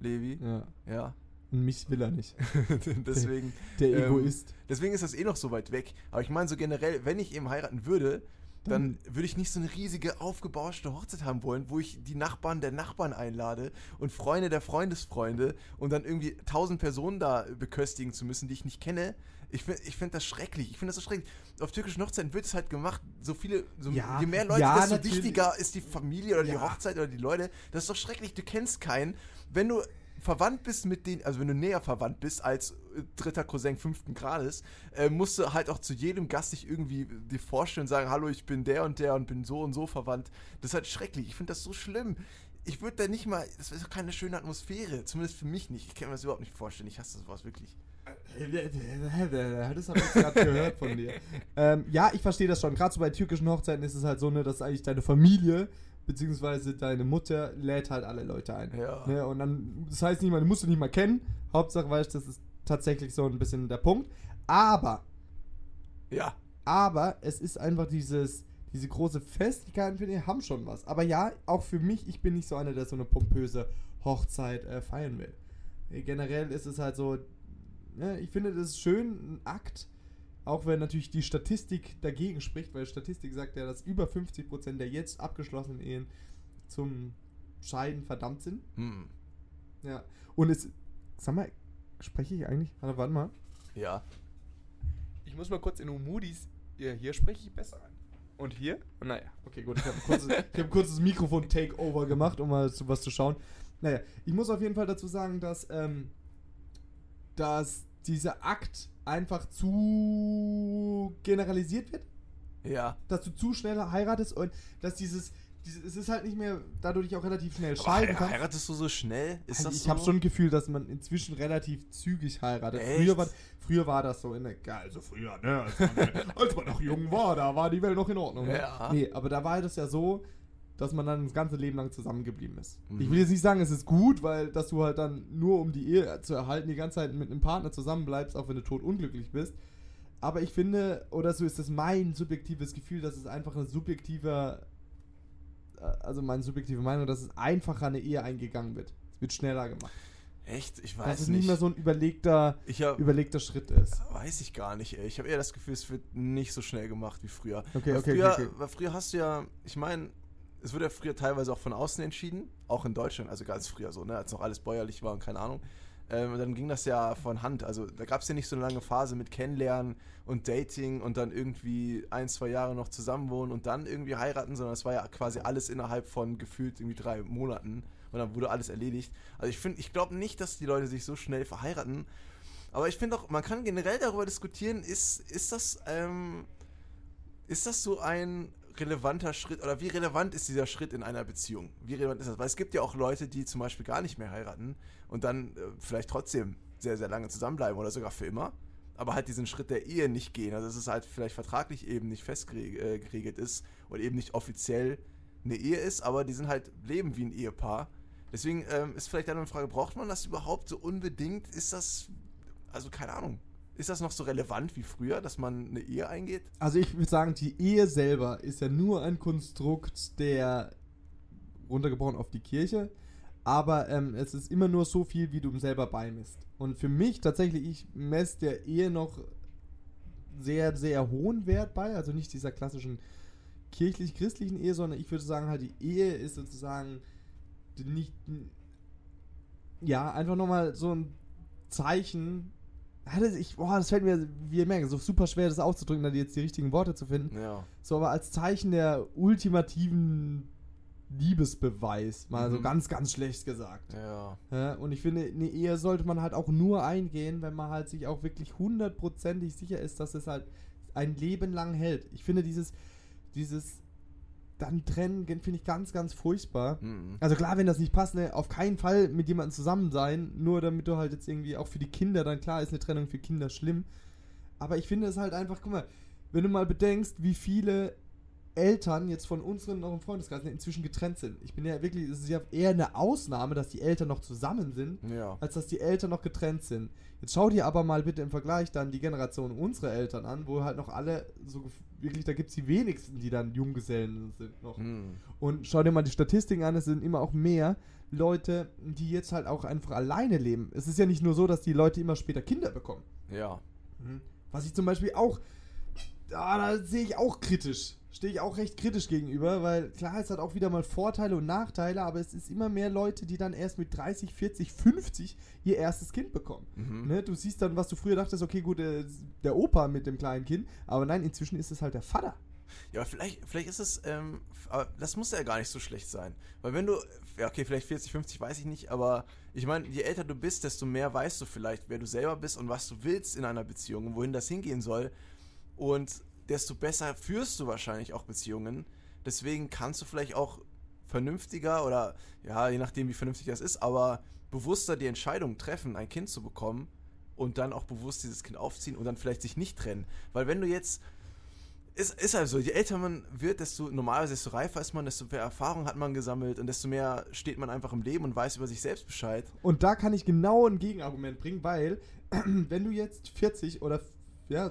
Levi, Ja. ja. Und mich will er nicht. deswegen, Der Ähm, Egoist. deswegen ist das eh noch so weit weg. Aber ich meine, so generell, wenn ich eben heiraten würde, dann würde ich nicht so eine riesige, aufgebauschte Hochzeit haben wollen, wo ich die Nachbarn der Nachbarn einlade und Freunde der Freundesfreunde und dann irgendwie tausend Personen da beköstigen zu müssen, die ich nicht kenne. Ich finde ich find das schrecklich. Ich finde das so schrecklich. Auf türkischen Hochzeiten wird es halt gemacht, so viele, so, Ja, je mehr Leute, ja, desto natürlich. wichtiger ist die Familie oder die Ja. Hochzeit oder die Leute. Das ist doch schrecklich. Du kennst keinen. Wenn du verwandt bist mit denen, also wenn du näher verwandt bist als äh, dritter Cousin fünften Grades, äh, musst du halt auch zu jedem Gast dich irgendwie dir vorstellen und sagen, hallo, ich bin der und der und bin so und so verwandt. Das ist halt schrecklich. Ich finde das so schlimm. Ich würde da nicht mal, das ist doch keine schöne Atmosphäre. Zumindest für mich nicht. Ich kann mir das überhaupt nicht vorstellen. Ich hasse sowas wirklich. Das habe ich gerade gehört von dir. Ähm, ja, ich verstehe das schon. Gerade so bei türkischen Hochzeiten ist es halt so, ne, dass eigentlich deine Familie beziehungsweise deine Mutter lädt halt alle Leute ein. Ja. Ne, und dann, das heißt nicht mal, du musst du nicht mal kennen. Hauptsache, weißt das ist tatsächlich so ein bisschen der Punkt. Aber, Ja. aber es ist einfach dieses, diese große Festigkeiten, finde ich, haben schon was. Aber ja, auch für mich, ich bin nicht so einer, der so eine pompöse Hochzeit äh, feiern will. Äh, Generell ist es halt so, ne, ich finde das ist schön, ein Akt, auch wenn natürlich die Statistik dagegen spricht, weil Statistik sagt ja, dass über 50% der jetzt abgeschlossenen Ehen zum Scheiden verdammt sind. Hm. Ja. Und es, sag mal, spreche ich eigentlich, warte, warte mal. Ja. Ich muss mal kurz in Umudis. Ja, hier spreche ich besser an. Und hier? Naja, okay, gut. Ich habe ein kurzes, hab ein kurzes Mikrofon-Takeover gemacht, um mal zu, was zu schauen. Naja, ich muss auf jeden Fall dazu sagen, dass, ähm, dass dieser Akt einfach zu generalisiert wird. Ja. Dass du zu schnell heiratest und dass dieses, dieses es ist halt nicht mehr, da du dich auch relativ schnell scheiden he- kannst. heiratest du so schnell? Ist Also das ich so? habe schon ein Gefühl, dass man inzwischen relativ zügig heiratet. Echt? Früher war, früher war das so in der. Also früher, ne? Als man, als man noch jung war, da war die Welt noch in Ordnung. Ne? Ja. Nee, aber da war das ja so, dass man dann das ganze Leben lang zusammengeblieben ist. Mhm. Ich will jetzt nicht sagen, es ist gut, weil dass du halt dann nur um die Ehe zu erhalten die ganze Zeit mit einem Partner zusammenbleibst, auch wenn du tot unglücklich bist. Aber ich finde, oder so ist es mein subjektives Gefühl, dass es einfach ein subjektiver, äh, also meine subjektive Meinung, dass es einfacher eine Ehe eingegangen wird. Es wird schneller gemacht. Echt? Ich Dass weiß es nicht. nicht mehr so ein überlegter, ich hab, überlegter Schritt ist. weiß ich gar nicht, ey. Ich habe eher das Gefühl, es wird nicht so schnell gemacht wie früher. Okay, okay, früher, okay, okay. Weil früher hast du ja, ich meine, es wurde ja früher teilweise auch von außen entschieden, auch in Deutschland, also ganz früher so, ne, als noch alles bäuerlich war und keine Ahnung. Ähm, dann ging das ja von Hand. Also da gab es ja nicht so eine lange Phase mit Kennenlernen und Dating und dann irgendwie ein, zwei Jahre noch zusammenwohnen und dann irgendwie heiraten, sondern es war ja quasi alles innerhalb von gefühlt irgendwie drei Monaten und dann wurde alles erledigt. Also ich finde, ich glaube nicht, dass die Leute sich so schnell verheiraten. Aber ich finde auch, man kann generell darüber diskutieren, ist, ist das, ähm, ist das so ein relevanter Schritt oder wie relevant ist dieser Schritt in einer Beziehung? Wie relevant ist das? Weil es gibt ja auch Leute, die zum Beispiel gar nicht mehr heiraten und dann äh, vielleicht trotzdem sehr, sehr lange zusammenbleiben oder sogar für immer, aber halt diesen Schritt der Ehe nicht gehen. Also dass es halt vielleicht vertraglich eben nicht festgeregelt äh, ist und eben nicht offiziell eine Ehe ist, aber die sind halt leben wie ein Ehepaar. Deswegen ähm, ist vielleicht dann eine Frage, braucht man das überhaupt so unbedingt? Ist das, also keine Ahnung, ist das noch so relevant wie früher, dass man eine Ehe eingeht? Also ich würde sagen, die Ehe selber ist ja nur ein Konstrukt, der runtergebrochen auf die Kirche, aber ähm, es ist immer nur so viel, wie du selber beimisst. Und für mich tatsächlich, ich messe der Ehe noch sehr, sehr hohen Wert bei, also nicht dieser klassischen kirchlich-christlichen Ehe, sondern ich würde sagen, halt die Ehe ist sozusagen nicht, ja, einfach nochmal so ein Zeichen. Das, ich, boah, das fällt mir, wie ihr merkt, so super schwer, das auszudrücken, da jetzt die richtigen Worte zu finden. Ja. So, aber als Zeichen der ultimativen Liebesbeweis, mal so Mhm. ganz, ganz schlecht gesagt. Ja. Ja, und ich finde, eine Ehe sollte man halt auch nur eingehen, wenn man halt sich auch wirklich hundertprozentig sicher ist, dass es halt ein Leben lang hält. Ich finde dieses, dieses dann trennen, finde ich ganz, ganz furchtbar. Mhm. Also klar, wenn das nicht passt, ne, auf keinen Fall mit jemandem zusammen sein, nur damit du halt jetzt irgendwie auch für die Kinder, dann klar ist eine Trennung für Kinder schlimm. Aber ich finde es halt einfach, guck mal, wenn du mal bedenkst, wie viele Eltern jetzt von unseren noch im Freundeskreis inzwischen getrennt sind. Ich bin ja wirklich, es ist ja eher eine Ausnahme, dass die Eltern noch zusammen sind, Ja. als dass die Eltern noch getrennt sind. Jetzt schau dir aber mal bitte im Vergleich dann die Generation unserer Eltern an, wo halt noch alle so wirklich, da gibt es die wenigsten, die dann Junggesellen sind noch. Mhm. Und schau dir mal die Statistiken an, es sind immer auch mehr Leute, die jetzt halt auch einfach alleine leben. Es ist ja nicht nur so, dass die Leute immer später Kinder bekommen. Ja. Was ich zum Beispiel auch, ah, da sehe ich auch kritisch. Stehe ich auch recht kritisch gegenüber, weil klar, es hat auch wieder mal Vorteile und Nachteile, aber es ist immer mehr Leute, die dann erst mit 30, 40, 50 ihr erstes Kind bekommen. Mhm. Ne? Du siehst dann, was du früher dachtest, okay, gut, der, der Opa mit dem kleinen Kind, aber nein, inzwischen ist es halt der Vater. Ja, aber vielleicht, vielleicht ist es, ähm, aber das muss ja gar nicht so schlecht sein. Weil wenn du, ja, okay, vielleicht 40, 50, weiß ich nicht, aber ich meine, je älter du bist, desto mehr weißt du vielleicht, wer du selber bist und was du willst in einer Beziehung und wohin das hingehen soll. Und desto besser führst du wahrscheinlich auch Beziehungen. Deswegen kannst du vielleicht auch vernünftiger oder, ja, je nachdem, wie vernünftig das ist, aber bewusster die Entscheidung treffen, ein Kind zu bekommen und dann auch bewusst dieses Kind aufziehen und dann vielleicht sich nicht trennen. Weil wenn du jetzt ist, ist halt so, je älter man wird, desto normalerweise, desto reifer ist man, desto mehr Erfahrung hat man gesammelt und desto mehr steht man einfach im Leben und weiß über sich selbst Bescheid. Und da kann ich genau ein Gegenargument bringen, weil wenn du jetzt 40 oder ja,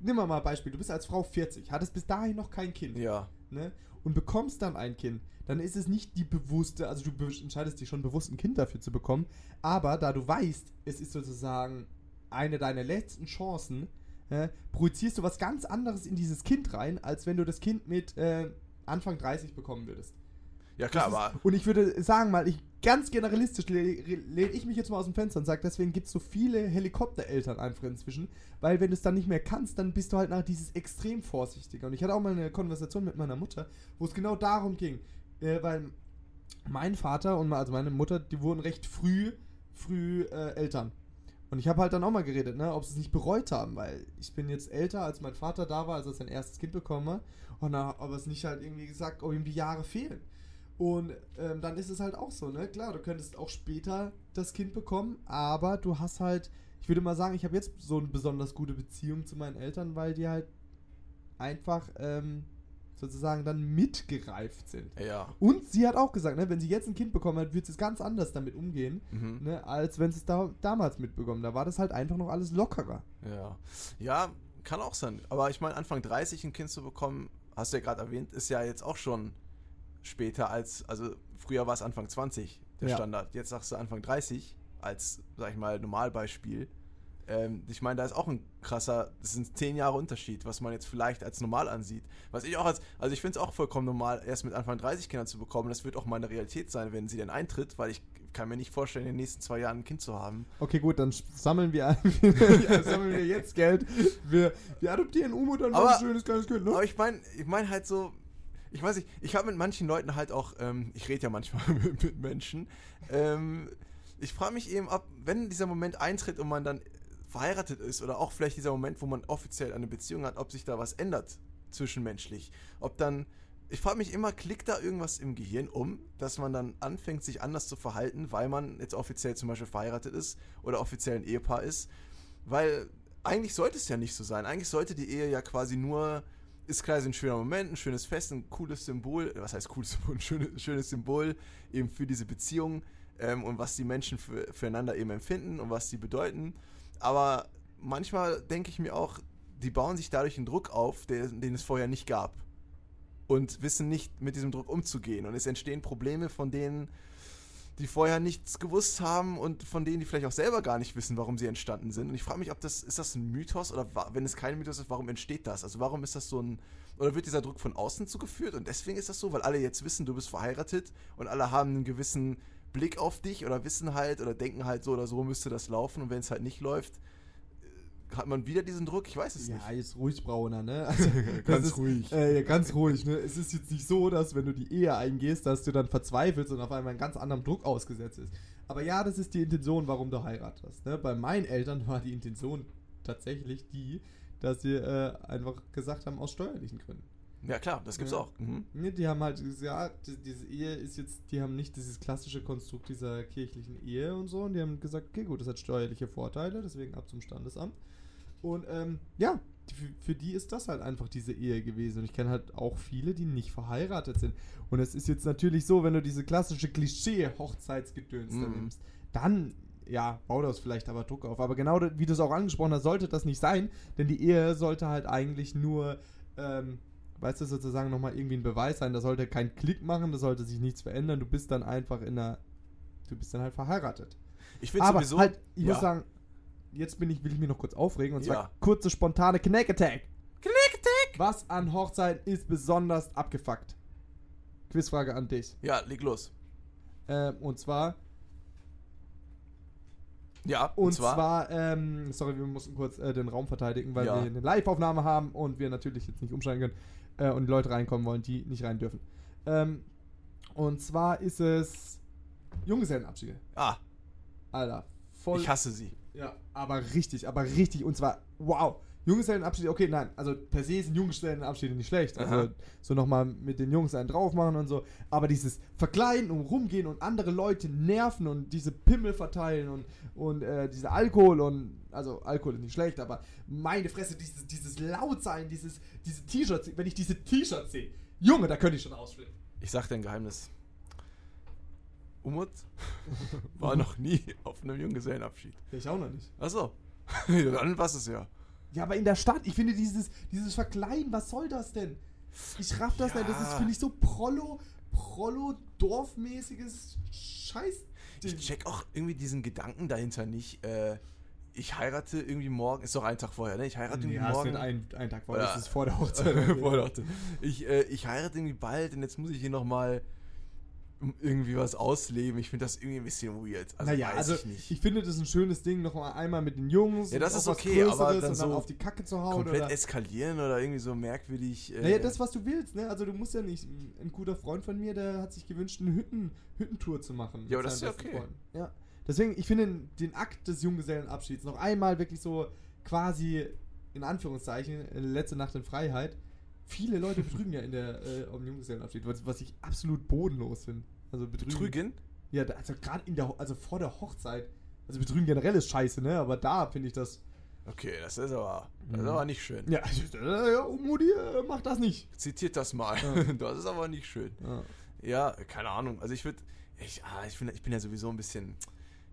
nimm mal ein Beispiel, du bist als Frau 40, hattest bis dahin noch kein Kind, Ja. ne? Und bekommst dann ein Kind, dann ist es nicht die bewusste, also du entscheidest dich schon bewusst ein Kind dafür zu bekommen, aber da du weißt, es ist sozusagen eine deiner letzten Chancen, äh, projizierst du was ganz anderes in dieses Kind rein, als wenn du das Kind mit äh, Anfang 30 bekommen würdest. Ja, klar, Das aber. Ist, und ich würde sagen, mal, ich ganz generalistisch lehne lehn ich mich jetzt mal aus dem Fenster und sage, deswegen gibt es so viele Helikoptereltern einfach inzwischen, weil wenn du es dann nicht mehr kannst, dann bist du halt nach dieses extrem vorsichtiger. Und ich hatte auch mal eine Konversation mit meiner Mutter, wo es genau darum ging, äh, weil mein Vater und also meine Mutter, die wurden recht früh, früh äh, Eltern. Und ich habe halt dann auch mal geredet, ne, ob sie es nicht bereut haben, weil ich bin jetzt älter, als mein Vater da war, als er sein erstes Kind bekommen hat. Und aber es nicht halt irgendwie gesagt, ob ihm die Jahre fehlen. Und ähm, dann ist es halt auch so, ne? Klar, du könntest auch später das Kind bekommen, aber du hast halt, ich würde mal sagen, ich habe jetzt so eine besonders gute Beziehung zu meinen Eltern, weil die halt einfach ähm, sozusagen dann mitgereift sind. Ja. Und sie hat auch gesagt, ne, wenn sie jetzt ein Kind bekommen hat, wird sie es ganz anders damit umgehen, Mhm. ne, als wenn sie es da, damals mitbekommen. Da war das halt einfach noch alles lockerer. Ja. Ja, kann auch sein. Aber ich meine, Anfang 30 ein Kind zu bekommen, hast du ja gerade erwähnt, ist ja jetzt auch schon später als, also früher war es Anfang 20 der Ja. Standard. Jetzt sagst du Anfang 30 als, sag ich mal, Normalbeispiel. Ähm, ich meine, da ist auch ein krasser, das sind 10 Jahre Unterschied, was man jetzt vielleicht als normal ansieht. Was ich auch als, also ich finde es auch vollkommen normal, erst mit Anfang 30 Kinder zu bekommen. Das wird auch meine Realität sein, wenn sie denn eintritt, weil ich kann mir nicht vorstellen, in den nächsten zwei Jahren ein Kind zu haben. Okay, gut, dann sammeln wir, ja, sammeln wir jetzt Geld. Wir, wir adoptieren Umo, dann Aber- ein schönes kleines Kind, ne? Aber ich meine, ich meine halt so, ich weiß nicht, ich habe mit manchen Leuten halt auch, ähm, ich rede ja manchmal mit, mit Menschen, ähm, ich frage mich eben, ob, wenn dieser Moment eintritt und man dann verheiratet ist oder auch vielleicht dieser Moment, wo man offiziell eine Beziehung hat, ob sich da was ändert zwischenmenschlich. Ob dann, ich frage mich immer, klickt da irgendwas im Gehirn um, dass man dann anfängt, sich anders zu verhalten, weil man jetzt offiziell zum Beispiel verheiratet ist oder offiziell ein Ehepaar ist. Weil eigentlich sollte es ja nicht so sein. Eigentlich sollte die Ehe ja quasi nur, ist quasi ein schöner Moment, ein schönes Fest, ein cooles Symbol, was heißt cooles Symbol, ein schönes, schönes Symbol eben für diese Beziehung ähm, und was die Menschen für, füreinander eben empfinden und was sie bedeuten. Aber manchmal denke ich mir auch, die bauen sich dadurch einen Druck auf, der, den es vorher nicht gab. Und wissen nicht, mit diesem Druck umzugehen. Und es entstehen Probleme, von denen die vorher nichts gewusst haben und von denen die vielleicht auch selber gar nicht wissen, warum sie entstanden sind. Und ich frage mich, ob das, ist das ein Mythos oder wenn es kein Mythos ist, warum entsteht das? Also warum ist das so ein, oder wird dieser Druck von außen zugeführt und deswegen ist das so, weil alle jetzt wissen, du bist verheiratet und alle haben einen gewissen Blick auf dich oder wissen halt oder denken halt so oder so müsste das laufen und wenn es halt nicht läuft, hat man wieder diesen Druck? Ich weiß es Ja, nicht. jetzt ruhig, Brauner, ne? Also, Ganz ist, ruhig. Äh, ja, ganz ruhig, ne? Es ist jetzt nicht so, dass wenn du die Ehe eingehst, dass du dann verzweifelst und auf einmal einen ganz anderen Druck ausgesetzt ist. Aber ja, das ist die Intention, warum du heiratest. Ne? Bei meinen Eltern war die Intention tatsächlich die, dass sie äh, einfach gesagt haben, aus steuerlichen Gründen. Ja klar, das gibt's Ja. auch. Mhm. Ne, die haben halt gesagt, die- diese Ehe ist jetzt, die haben nicht dieses klassische Konstrukt dieser kirchlichen Ehe und so, und die haben gesagt, okay, gut, das hat steuerliche Vorteile, deswegen ab zum Standesamt. Und ähm, ja, für, die ist das halt einfach diese Ehe gewesen. Und ich kenne halt auch viele, die nicht verheiratet sind. Und es ist jetzt natürlich so, wenn du diese klassische Klischee-Hochzeitsgedöns da Mhm. nimmst, dann, ja, bau das vielleicht aber Druck auf. Aber genau da- wie du es auch angesprochen hast, sollte das nicht sein, denn die Ehe sollte halt eigentlich nur, ähm, weißt du, sozusagen nochmal irgendwie ein Beweis sein. Da sollte kein Klick machen, da sollte sich nichts verändern. Du bist dann einfach in einer, du bist dann halt verheiratet. Ich finde Aber sowieso. halt, ich ja. muss sagen, jetzt bin ich, will ich mich noch kurz aufregen und zwar Ja. kurze, spontane Knack Attack. Knack Attack! Was an Hochzeiten ist besonders abgefuckt? Quizfrage an dich. Ja, leg los. Ähm, und zwar, Ja, und zwar, ähm, sorry, wir mussten kurz äh, den Raum verteidigen, weil Ja. wir eine Live-Aufnahme haben und wir natürlich jetzt nicht umsteigen können äh, und Leute reinkommen wollen, die nicht rein dürfen. Ähm, und zwar ist es Junggesellenabschiede. Ah, Alter, voll. ich hasse sie. Ja, aber richtig, aber richtig. Und zwar, wow. Junggesellenabschiede, okay, nein. Also per se sind Junggesellenabschiede nicht schlecht. Also Aha. so nochmal mit den Jungs einen drauf machen und so. Aber dieses Verkleiden und rumgehen und andere Leute nerven und diese Pimmel verteilen und, und äh, diese Alkohol und, also Alkohol ist nicht schlecht, aber meine Fresse, dieses, dieses Lautsein, dieses, diese T-Shirts, wenn ich diese T-Shirts sehe, Junge, da könnte ich schon ausflippen. Ich sag dir ein Geheimnis. Umut war noch nie auf einem Junggesellenabschied. Ich auch noch nicht. Achso. Dann was es ja. Ja, aber in der Stadt, ich finde dieses, dieses Verkleiden, was soll das denn? Ich raff das Ja. nicht. Das ist, finde ich, so Prollo, Prollo, dorfmäßiges Scheiß. Ich check auch irgendwie diesen Gedanken dahinter nicht. Äh, ich heirate irgendwie morgen. Ist doch ein Tag vorher, ne? Ich heirate irgendwie Ja, es morgen. ein, ein Tag vorher, Ja. das ist vor der Hochzeit. Vor der Hochzeit. ich, äh, ich heirate irgendwie bald und jetzt muss ich hier nochmal irgendwie was ausleben. Ich finde das irgendwie ein bisschen weird. Also naja, also ich, nicht. ich finde das ein schönes Ding, noch mal einmal mit den Jungs. Ja, das ist okay, aber dann, dann so auf die Kacke zu hauen. Komplett oder eskalieren oder irgendwie so merkwürdig. Äh naja, das, was du willst, ne? Also du musst ja nicht. Ein guter Freund von mir, der hat sich gewünscht, eine Hütten, Hüttentour zu machen. Ja, aber das ist ja okay. Ja. Deswegen, ich finde den Akt des Junggesellenabschieds noch einmal wirklich so quasi, in Anführungszeichen, äh, letzte Nacht in Freiheit. Viele Leute betrügen ja in der, äh, dem Junggesellenabschied, was, was ich absolut bodenlos finde. Also betrügen. Betrügen? Ja, da, also gerade in der, also vor der Hochzeit. Also betrügen generell ist scheiße, ne? Aber da finde ich das. Okay, das ist aber, das ist mhm. aber nicht schön. Ja, ja Modi äh, macht das nicht. Zitiert das mal. Ja. Das ist aber nicht schön. Ja, ja keine Ahnung. Also ich würde, ich, ah, ich, ich bin ja sowieso ein bisschen,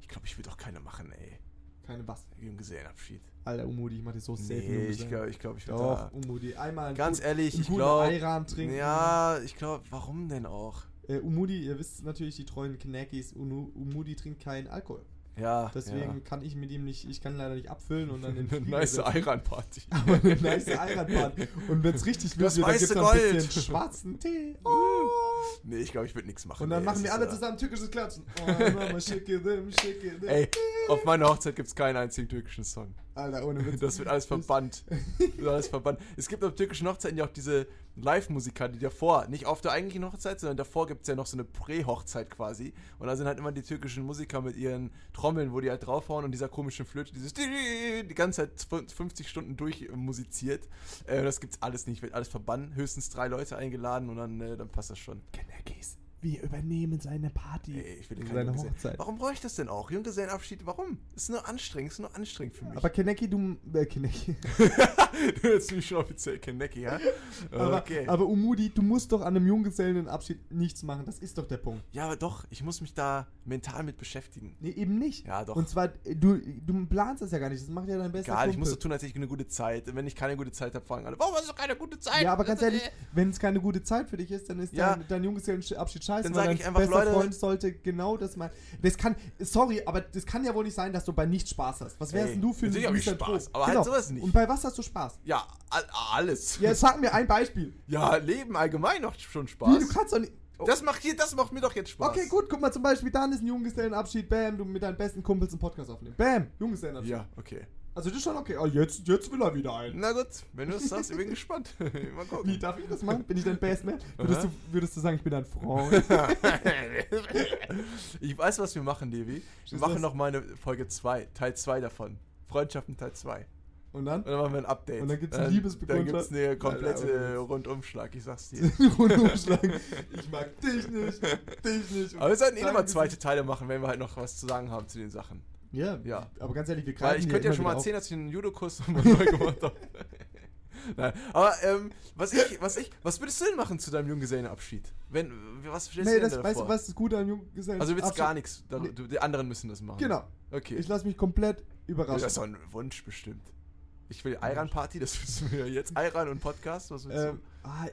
ich glaube, ich würde auch keine machen, ey. Keine was? Junggesellenabschied. Alter, Umudi, ich mach dir so safe. Nee, ich glaube, ich, glaub, ich würde Doch, Umudi, einmal Ganz ehrlich, ich glaube. trinken. Ja, ich glaube, warum denn auch? Äh, Umudi, ihr wisst natürlich, die treuen Knackis, Umudi trinkt keinen Alkohol. Ja. Deswegen ja. kann ich mit ihm nicht, ich kann leider nicht abfüllen und dann den Eine nice Iran-Party. Aber eine nice Iran-Party. Und wenn es richtig wird, dann gibt es noch ein bisschen schwarzen Tee. Oh. Nee, ich glaube, ich würde nichts machen. Und dann ey, machen wir alle zusammen türkisches Klatschen. Oh, Mama, schicke them, schicke them. Ey, auf meiner Hochzeit gibt es keinen einzigen türkischen Song. Alter, ohne Witz. Das wird alles verbannt. Das wird alles verbannt. Es gibt auf türkischen Hochzeiten ja auch diese Live-Musiker, die davor, nicht auf der eigentlichen Hochzeit, sondern davor gibt es ja noch so eine Prä-Hochzeit quasi. Und da sind halt immer die türkischen Musiker mit ihren Trommeln, wo die halt draufhauen und dieser komischen Flöte, dieses die ganze Zeit 50 Stunden durch musiziert. Äh, das gibt's alles nicht, wird alles verbannt. Höchstens drei Leute eingeladen und dann, äh, dann passt das schon. Kennerkies. Wir übernehmen seine Party. Ey, ich will seine Hochzeit. Warum brauche ich das denn auch? Junggesellenabschied, warum? Ist nur anstrengend, ist nur anstrengend für mich. Aber Keneki, du. Äh, Keneki. du hörst mich schon offiziell Keneki, ja? aber, okay. aber Umudi, du musst doch an einem Junggesellenabschied nichts machen. Das ist doch der Punkt. Ja, aber doch, ich muss mich da mental mit beschäftigen. Nee, eben nicht. Ja, doch. Und zwar, du, du planst das ja gar nicht. Das macht ja dein bester Egal, Kumpel. ich muss so tun, als hätte ich eine gute Zeit. Und wenn ich keine gute Zeit habe, fragen alle, warum hast du keine gute Zeit? Ja, aber ganz ehrlich, wenn es keine gute Zeit für dich ist, dann ist ja. dein, dein Junggesellenabschied scheiße. Dann sage ich einfach, bester Leute, Freund sollte genau das mal. Das kann, sorry, aber das kann ja wohl nicht sein, dass du bei nichts Spaß hast. Was wärst denn du für ein Sicher Spaß, aber halt genau. halt sowas nicht. Und bei was hast du Spaß? Ja, alles. Ja, sag mir ein Beispiel. Ja, Leben allgemein macht schon Spaß. Wie, du kannst doch nicht. Oh. Das macht, hier, das macht mir doch jetzt Spaß. Okay, gut, guck mal zum Beispiel, dann ist ein Junggesellenabschied, bam, du mit deinen besten Kumpels einen Podcast aufnehmen. Bam, Junggesellenabschied. Ja, okay. Also das ist schon okay. Oh, jetzt, jetzt will er wieder ein. Na gut, wenn du es sagst, ich bin gespannt. Mal gucken. Wie darf ich das machen? Bin ich dein Bestman? Würdest du, würdest du sagen, ich bin dein Freund? ich weiß, was wir machen, Levi. Wir machen das? noch mal eine Folge 2, Teil 2 davon. Freundschaften Teil 2. Und dann? Und dann machen wir ein Update. Und dann gibt es ein Liebesbekundung. Dann gibt es eine komplette Rundumschlag, ich sag's dir. Rundumschlag. Ich mag dich nicht, dich nicht. Aber wir sollten eh nochmal zweite Teile machen, wenn wir halt noch was zu sagen haben zu den Sachen. Ja, ja. Aber ganz ehrlich, wir können. Weil ich könnte ja schon mal erzählen, dass ich einen Judo-Kurs neu gemacht habe. Nein, aber ähm, was ich, was ich, was würdest du denn machen zu deinem Junggesellenabschied? Wenn, was stellst nee, du das, Weißt du, was ist gut an Junggesellenabschied? Also du willst gar nichts, nee. die anderen müssen das machen. Genau. Okay. Ich lasse mich komplett überraschen. Das ist doch ein Wunsch bestimmt. Ich will Iran-Party, das wissen wir jetzt. Iran und Podcast, was willst ähm, du? Ah,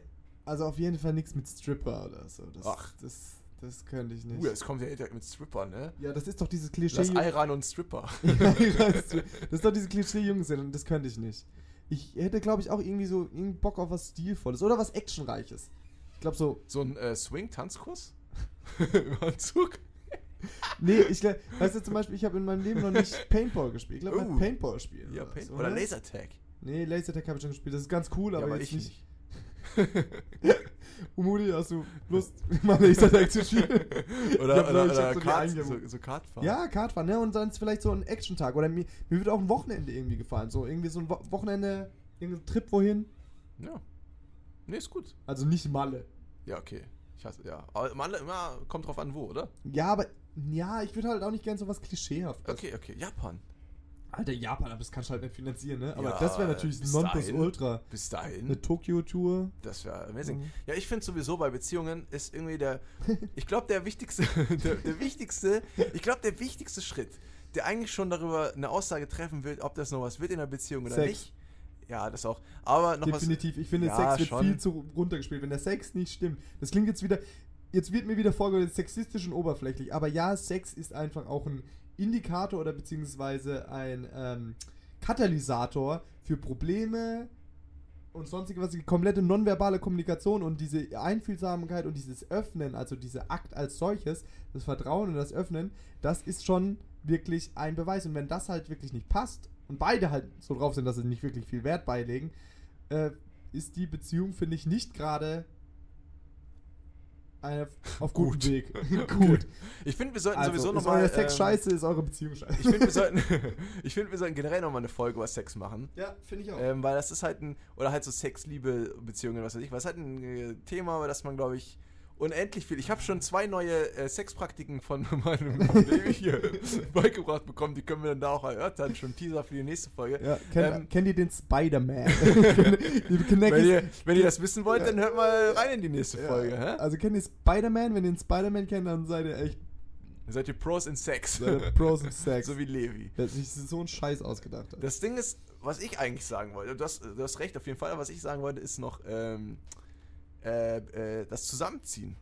also auf jeden Fall nichts mit Stripper oder so. Das, Ach. Das, das könnte ich nicht. Uh, es kommt ja direkt mit Stripper, ne? Ja, das ist doch dieses Klischee. Das Iran und Stripper. das ist doch dieses Klischee Jungs und das könnte ich nicht. Ich hätte, glaube ich, auch irgendwie so irgendwie Bock auf was Stilvolles oder was Actionreiches. Ich glaube so. So ein äh, Swing-Tanzkurs? Im Anzug? nee, ich weißt du zum Beispiel, ich habe in meinem Leben noch nicht Paintball gespielt. Ich glaube, uh. Paintball spielen. Ja, Paintball. Oder, oder Lasertag. Nee, Lasertag habe ich schon gespielt. Das ist ganz cool, aber, ja, aber jetzt nicht. nicht. Umudi, hast du Lust, mal Lasertag zu spielen? Oder, oder, oder so, Kart, so, so Kartfahren. Ja, Kartfahren, ne? Und dann ist vielleicht so ein Action-Tag. Oder mir, mir wird auch ein Wochenende irgendwie gefallen. So irgendwie so ein Wo Wochenende, irgendein Trip wohin. Ja. Nee, ist gut. Also nicht Malle. Ja, okay. Ich hasse, ja. Aber Malle immer kommt drauf an, wo, oder? Ja, aber ja, ich würde halt auch nicht gern so was Klischeehaftes. Okay, okay. Japan. Alter, Japan, aber das kannst du halt nicht finanzieren, ne? Aber ja, das wäre natürlich ein Nonplusultra. Bis dahin. Eine Tokio-Tour. Das wäre amazing. Mhm. Ja, ich finde sowieso bei Beziehungen ist irgendwie der, ich glaube der wichtigste, der, der wichtigste, ich glaube der wichtigste Schritt, der eigentlich schon darüber eine Aussage treffen will, ob das noch was wird in der Beziehung oder Sex. nicht. Ja, das auch. Aber noch Definitiv. Was, ich finde, ja, Sex wird schon. viel zu runtergespielt. Wenn der Sex nicht stimmt, das klingt jetzt wieder, jetzt wird mir wieder vorgeworfen, sexistisch und oberflächlich. Aber ja, Sex ist einfach auch ein Indikator oder beziehungsweise ein ähm, Katalysator für Probleme und sonstige was, die komplette nonverbale Kommunikation und diese Einfühlsamkeit und dieses Öffnen, also dieser Akt als solches, das Vertrauen und das Öffnen, das ist schon wirklich ein Beweis. Und wenn das halt wirklich nicht passt und beide halt so drauf sind, dass sie nicht wirklich viel Wert beilegen, äh, ist die Beziehung, finde ich, nicht gerade eine, auf gutem Gut. Weg. Gut. Ich finde, wir sollten Also, sowieso nochmal. euer Sex scheiße, ist eure Beziehung scheiße. Ich finde, wir sollten, ich finde, wir sollten generell nochmal eine Folge über Sex machen. ja, finde ich auch. Ähm, weil das ist halt ein, oder halt so Sex, Liebe, Beziehungen, was weiß ich, was halt ein äh, Thema, über das man, glaube ich, unendlich viel. Ich habe schon zwei neue äh, Sexpraktiken von meinem Baby hier beigebracht bekommen, die können wir dann da auch erörtern, schon Teaser für die nächste Folge. Ja, kennt, Ähm, kennt ihr den Spider-Man? Wenn ihr, wenn ihr das wissen wollt, dann hört mal rein in die nächste Ja. Folge. Hä? Also kennt ihr Spider-Man? Wenn ihr den Spider-Man kennt, dann seid ihr echt Seid ihr Pros in Sex. Pros of Sex. so wie Levi. Der sich so einen Scheiß ausgedacht hat. Das Ding ist, was ich eigentlich sagen wollte, du hast, du hast recht auf jeden Fall, aber was ich sagen wollte, ist noch ähm, äh, äh, das Zusammenziehen.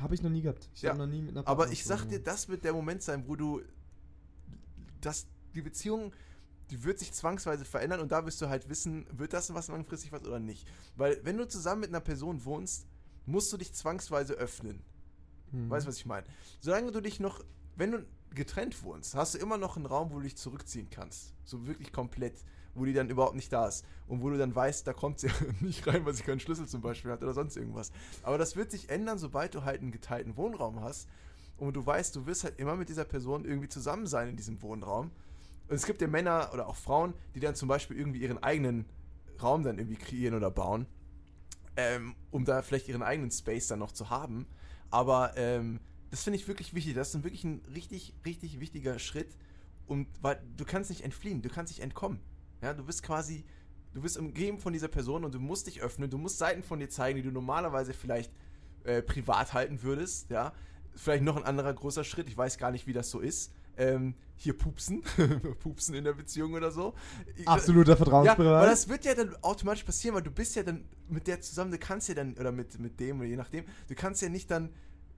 Habe ich noch nie gehabt. Ich Ja, noch nie mit einer Aber ich sag dir, das wird der Moment sein, wo du das, die Beziehung, die wird sich zwangsweise verändern und da wirst du halt wissen, wird das was langfristig was oder nicht. Weil wenn du zusammen mit einer Person wohnst, musst du dich zwangsweise öffnen. Hm. Weißt du, was ich meine? Solange du dich noch, wenn du getrennt wohnst, hast du immer noch einen Raum, wo du dich zurückziehen kannst. So wirklich komplett, wo die dann überhaupt nicht da ist. Und wo du dann weißt, da kommt sie nicht rein, weil sie keinen Schlüssel zum Beispiel hat oder sonst irgendwas. Aber das wird sich ändern, sobald du halt einen geteilten Wohnraum hast. Und du weißt, du wirst halt immer mit dieser Person irgendwie zusammen sein in diesem Wohnraum. Und es gibt ja Männer oder auch Frauen, die dann zum Beispiel irgendwie ihren eigenen Raum dann irgendwie kreieren oder bauen, ähm, um da vielleicht ihren eigenen Space dann noch zu haben. Aber ähm, das finde ich wirklich wichtig. Das ist wirklich ein richtig, richtig wichtiger Schritt. Und weil du kannst nicht entfliehen, du kannst nicht entkommen. Ja, du bist quasi, du bist umgeben von dieser Person und du musst dich öffnen, du musst Seiten von dir zeigen, die du normalerweise vielleicht äh, privat halten würdest, ja. Vielleicht noch ein anderer großer Schritt, ich weiß gar nicht, wie das so ist. Ähm, hier pupsen, pupsen in der Beziehung oder so. Absoluter Ja, Vertrauensbeweis. weil das wird ja dann automatisch passieren, weil du bist ja dann mit der zusammen, du kannst ja dann, oder mit, mit dem, oder je nachdem, du kannst ja nicht dann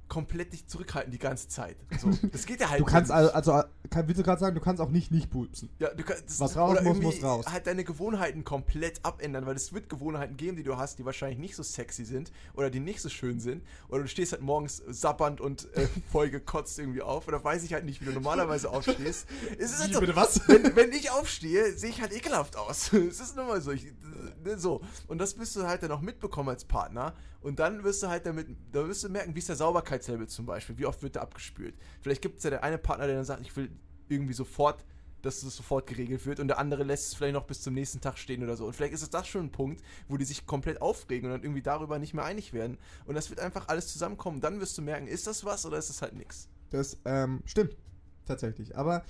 komplett dich zurückhalten die ganze Zeit. So, das geht ja halt du kannst nicht. also, also kann, willst du gerade sagen, du kannst auch nicht nicht pupsen. Ja, du kannst, Was raus oder muss, muss raus. halt deine Gewohnheiten komplett abändern, weil es wird Gewohnheiten geben, die du hast, die wahrscheinlich nicht so sexy sind oder die nicht so schön sind. Oder du stehst halt morgens sabbernd und äh, voll gekotzt irgendwie auf. Oder weiß ich halt nicht, wie du normalerweise aufstehst. Es ist halt so, bitte was? Wenn, wenn ich aufstehe, sehe ich halt ekelhaft aus. es ist nun mal so. Ich, äh, so. Und das wirst du halt dann auch mitbekommen als Partner. Und dann wirst du halt damit, da wirst du merken, wie ist der Sauberkeitslevel zum Beispiel, wie oft wird der abgespült. Vielleicht gibt es ja der eine Partner, der dann sagt, ich will irgendwie sofort, dass es sofort geregelt wird und der andere lässt es vielleicht noch bis zum nächsten Tag stehen oder so. Und vielleicht ist es das schon ein Punkt, wo die sich komplett aufregen und dann irgendwie darüber nicht mehr einig werden. Und das wird einfach alles zusammenkommen. Dann wirst du merken, ist das was oder ist das halt nichts. Das ähm, stimmt. Tatsächlich. Aber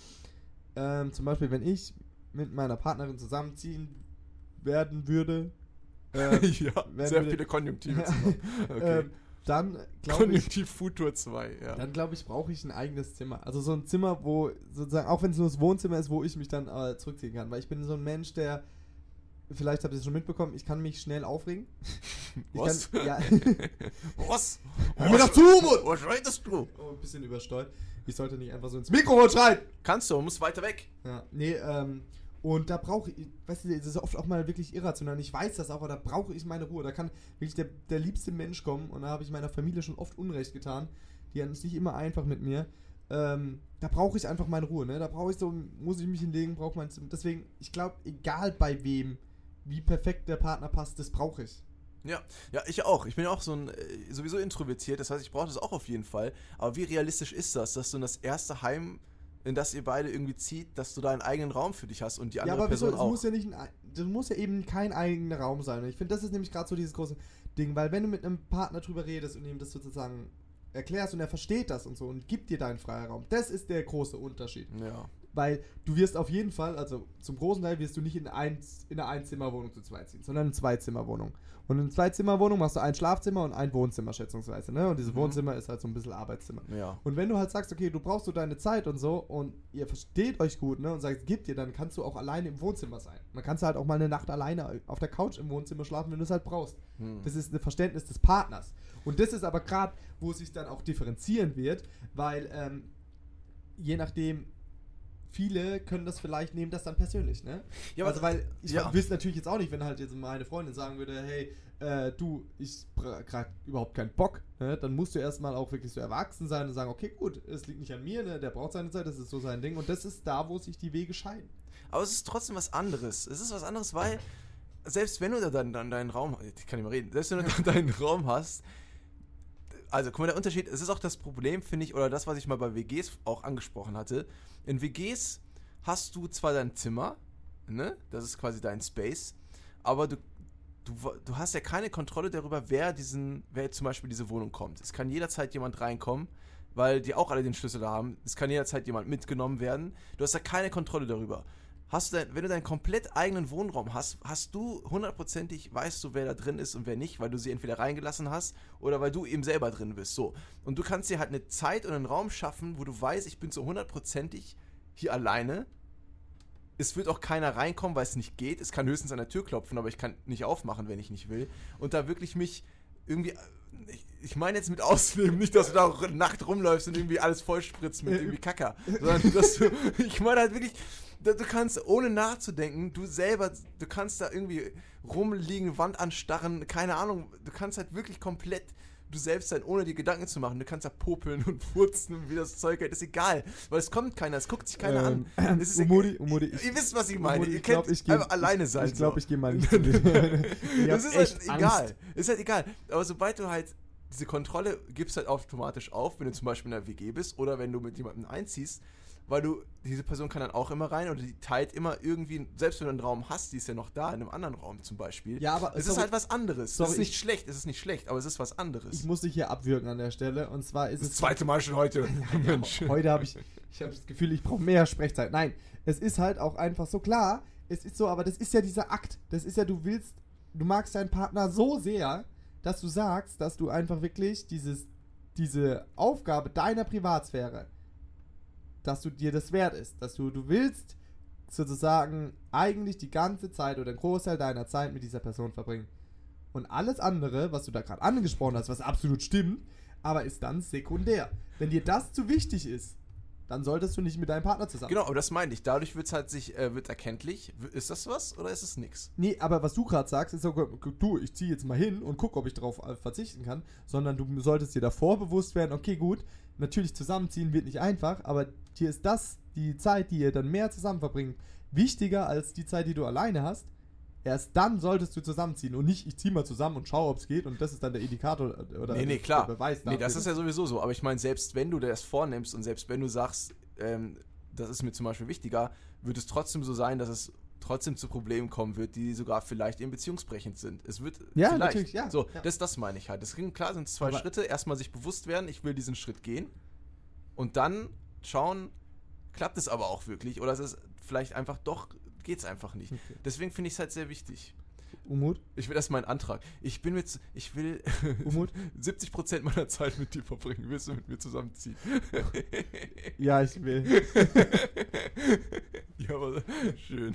ähm, zum Beispiel, wenn ich mit meiner Partnerin zusammenziehen werden würde, ähm, ja, sehr wir- viele Konjunktive. Okay. ähm, dann glaube ich, Konjunktiv Futur 2, ja. dann glaube ich, brauche ich ein eigenes Zimmer. Also so ein Zimmer, wo sozusagen, auch wenn es nur das Wohnzimmer ist, wo ich mich dann äh, zurückziehen kann. Weil ich bin so ein Mensch, der, vielleicht habt ihr es schon mitbekommen, ich kann mich schnell aufregen. Ich Was? Kann, ja. Was? Hör mir doch zu, Mann! Was redest du? oh, ein bisschen übersteuert. Ich sollte nicht einfach so ins Mikrofon schreien. Kannst du, musst weiter weg. Ja, nee, ähm, und da brauche ich, weißt du, das ist oft auch mal wirklich irrational. Ich weiß das auch, aber da brauche ich meine Ruhe. Da kann wirklich der, der liebste Mensch kommen und da habe ich meiner Familie schon oft Unrecht getan. Die hatten es nicht immer einfach mit mir. Ähm, da brauche ich einfach meine Ruhe, ne? Da brauche ich so, muss ich mich hinlegen, brauche mein. Deswegen, ich glaube, egal bei wem, wie perfekt der Partner passt, das brauche ich. Ja, ja, ich auch. Ich bin ja auch so ein äh, sowieso introvertiert, das heißt, ich brauche das auch auf jeden Fall. Aber wie realistisch ist das, dass du in das erste Heim, in das ihr beide irgendwie zieht, dass du da einen eigenen Raum für dich hast und die Ja, andere aber wieso, Person es auch? muss ja nicht ein, ei- das muss ja eben kein eigener Raum sein. Und ich finde, das ist nämlich gerade so dieses große Ding, weil wenn du mit einem Partner drüber redest und ihm das sozusagen erklärst und er versteht das und so und gibt dir deinen Freiraum, das ist der große Unterschied. ja. Weil du wirst auf jeden Fall, also zum großen Teil wirst du nicht in, ein, in eine Einzimmerwohnung zu zweit ziehen, sondern in eine Zweizimmerwohnung. Und in einer Zweizimmerwohnung machst du ein Schlafzimmer und ein Wohnzimmer schätzungsweise, ne? Und dieses Mhm. Wohnzimmer ist halt so ein bisschen Arbeitszimmer. Ja. Und wenn du halt sagst, okay, du brauchst so deine Zeit und so und ihr versteht euch gut, ne, und sagst, gib dir, dann kannst du auch alleine im Wohnzimmer sein. Dann kannst du halt auch mal eine Nacht alleine auf der Couch im Wohnzimmer schlafen, wenn du es halt brauchst. Hm. Das ist ein Verständnis des Partners. Und das ist aber gerade, wo es sich dann auch differenzieren wird, weil ähm, je nachdem, viele können das vielleicht nehmen das dann persönlich, ne? Ja, also weil ich ja. wüsste natürlich jetzt auch nicht, wenn halt jetzt meine Freundin sagen würde, hey, äh, du, ich gerade überhaupt keinen Bock, ne? dann musst du erstmal auch wirklich so erwachsen sein und sagen, okay, gut, es liegt nicht an mir, ne? der braucht seine Zeit, das ist so sein Ding und das ist da, wo sich die Wege scheiden. Aber es ist trotzdem was anderes. Es ist was anderes, weil selbst wenn du da dann, dann deinen Raum, ich kann nicht mehr reden, selbst wenn du dann deinen Raum hast, also guck mal, der Unterschied, es ist auch das Problem, finde ich, oder das, was ich mal bei WGs auch angesprochen hatte. In WGs hast du zwar dein Zimmer, ne, das ist quasi dein Space, aber du, du, du hast ja keine Kontrolle darüber, wer diesen, wer zum Beispiel diese Wohnung kommt. Es kann jederzeit jemand reinkommen, weil die auch alle den Schlüssel haben. Es kann jederzeit jemand mitgenommen werden. Du hast ja keine Kontrolle darüber. Hast du wenn du deinen komplett eigenen Wohnraum hast, hast du hundertprozentig, weißt du, wer da drin ist und wer nicht, weil du sie entweder reingelassen hast oder weil du eben selber drin bist. So. Und du kannst dir halt eine Zeit und einen Raum schaffen, wo du weißt, ich bin so hundertprozentig hier alleine. Es wird auch keiner reinkommen, weil es nicht geht. Es kann höchstens an der Tür klopfen, aber ich kann nicht aufmachen, wenn ich nicht will. Und da wirklich mich irgendwie. Ich, meine jetzt mit Ausleben, nicht, dass du da nackt rumläufst und irgendwie alles vollspritzt mit irgendwie Kacker. Sondern dass du. Ich meine halt wirklich. Da- Du kannst, ohne nachzudenken, du selber, du kannst da irgendwie rumliegen, Wand anstarren, keine Ahnung, du kannst halt wirklich komplett du selbst sein, ohne dir Gedanken zu machen. Du kannst da popeln und furzen, wie das Zeug hält, ist egal. Weil es kommt keiner, es guckt sich keiner Ähm, an. Es ist Umudi, Umudi, ich- Ihr wisst, was ich meine. Umudi, Ihr ich könnt glaub, ich geh- einfach alleine sein. Ich glaube, so. ich gehe mal nicht zu Das ist halt echt egal. Angst. Ist halt egal. Aber sobald du halt diese Kontrolle gibst halt automatisch auf, wenn du zum Beispiel in einer WG bist oder wenn du mit jemandem einziehst, weil du, diese Person kann dann auch immer rein oder die teilt immer irgendwie, selbst wenn du einen Raum hast, die ist ja noch da, in einem anderen Raum zum Beispiel. Ja, aber es sorry, ist halt was anderes. es sorry, ist nicht ich- schlecht, es ist nicht schlecht, aber es ist was anderes. Ich muss dich hier abwürgen an der Stelle. Und zwar ist das es. zweite Mal schon heute. Mensch. Heute habe ich, ich habe das Gefühl, ich brauche mehr Sprechzeit. Nein, es ist halt auch einfach so klar. Es ist so, aber das ist ja dieser Akt. Das ist ja, du willst, du magst deinen Partner so sehr, dass du sagst, dass du einfach wirklich dieses, diese Aufgabe deiner Privatsphäre, dass du dir das wert ist, dass du, du willst sozusagen eigentlich die ganze Zeit oder einen Großteil deiner Zeit mit dieser Person verbringen. Und alles andere, was du da gerade angesprochen hast, was absolut stimmt, aber ist dann sekundär. Wenn dir das zu wichtig ist, dann solltest du nicht mit deinem Partner zusammen. Genau, aber das meinte ich. Dadurch wird es halt sich, äh, wird erkenntlich. Ist das was oder ist es nix? Nee, aber was du gerade sagst, ist so, du, ich ziehe jetzt mal hin und gucke, ob ich darauf äh, verzichten kann, sondern du solltest dir davor bewusst werden, okay, gut, natürlich zusammenziehen wird nicht einfach, aber dir ist das, die Zeit, die ihr dann mehr zusammen verbringt, wichtiger als die Zeit, die du alleine hast. Erst dann solltest du zusammenziehen und nicht, ich ziehe mal zusammen und schaue, ob es geht und das ist dann der Indikator oder nee, nee, der klar. Beweis nee, das ist ja sowieso so. Aber ich meine, selbst wenn du das vornimmst und selbst wenn du sagst, ähm, das ist mir zum Beispiel wichtiger, wird es trotzdem so sein, dass es trotzdem zu Problemen kommen wird, die sogar vielleicht eben beziehungsbrechend sind. Es wird Ja, vielleicht. natürlich, ja, So, ja. Das, das meine ich halt. Das ging klar, sind zwei Aber- Schritte. Erstmal sich bewusst werden, ich will diesen Schritt gehen. Und dann schauen, klappt es aber auch wirklich oder ist es vielleicht einfach doch, geht es einfach nicht. Okay. Deswegen finde ich es halt sehr wichtig. Umut? Ich will das ist mein Antrag. Ich bin mit, ich will Umut? 70% meiner Zeit mit dir verbringen. Willst du mit mir zusammenziehen? Ja, ich will. ja, aber schön.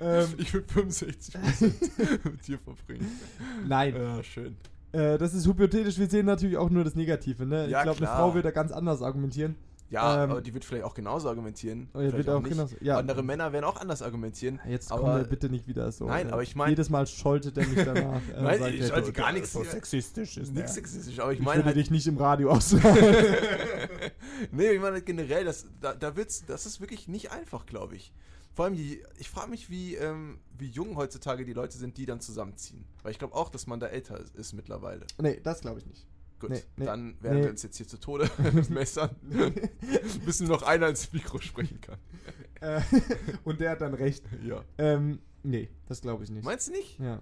Ähm, ich will 65% mit dir verbringen. Nein, Ja, schön. äh, das ist hypothetisch, wir sehen natürlich auch nur das Negative, ne? Ja, ich glaube, eine. Frau wird da ganz anders argumentieren. Ja, Ähm, aber die wird vielleicht auch genauso argumentieren. Oh, ja, wird auch nicht. genauso- ja. Andere Männer werden auch anders argumentieren. Jetzt aber kommen wir bitte nicht wieder so. Nein, äh, aber ich mein- Jedes Mal scholtet er mich danach. äh, Nein, ich schalte du- gar nichts So sexistisch ist nichts sexistisch, aber ich Ich meine würde halt, dich nicht im Radio aussagen. nee, ich meine halt generell, das, da, da wird's, das ist wirklich nicht einfach, glaube ich. Vor allem, die, ich frage mich, wie, ähm, wie jung heutzutage die Leute sind, die dann zusammenziehen. Weil ich glaube auch, dass man da älter ist, ist mittlerweile. nee, das glaube ich nicht. Gut, Nee, nee, dann werden nee. wir uns jetzt hier zu Tode messern, bis nur noch einer ins Mikro sprechen kann. Äh, Und der hat dann recht. Ja. Ähm, nee, das glaube ich nicht. Meinst du nicht? Ja.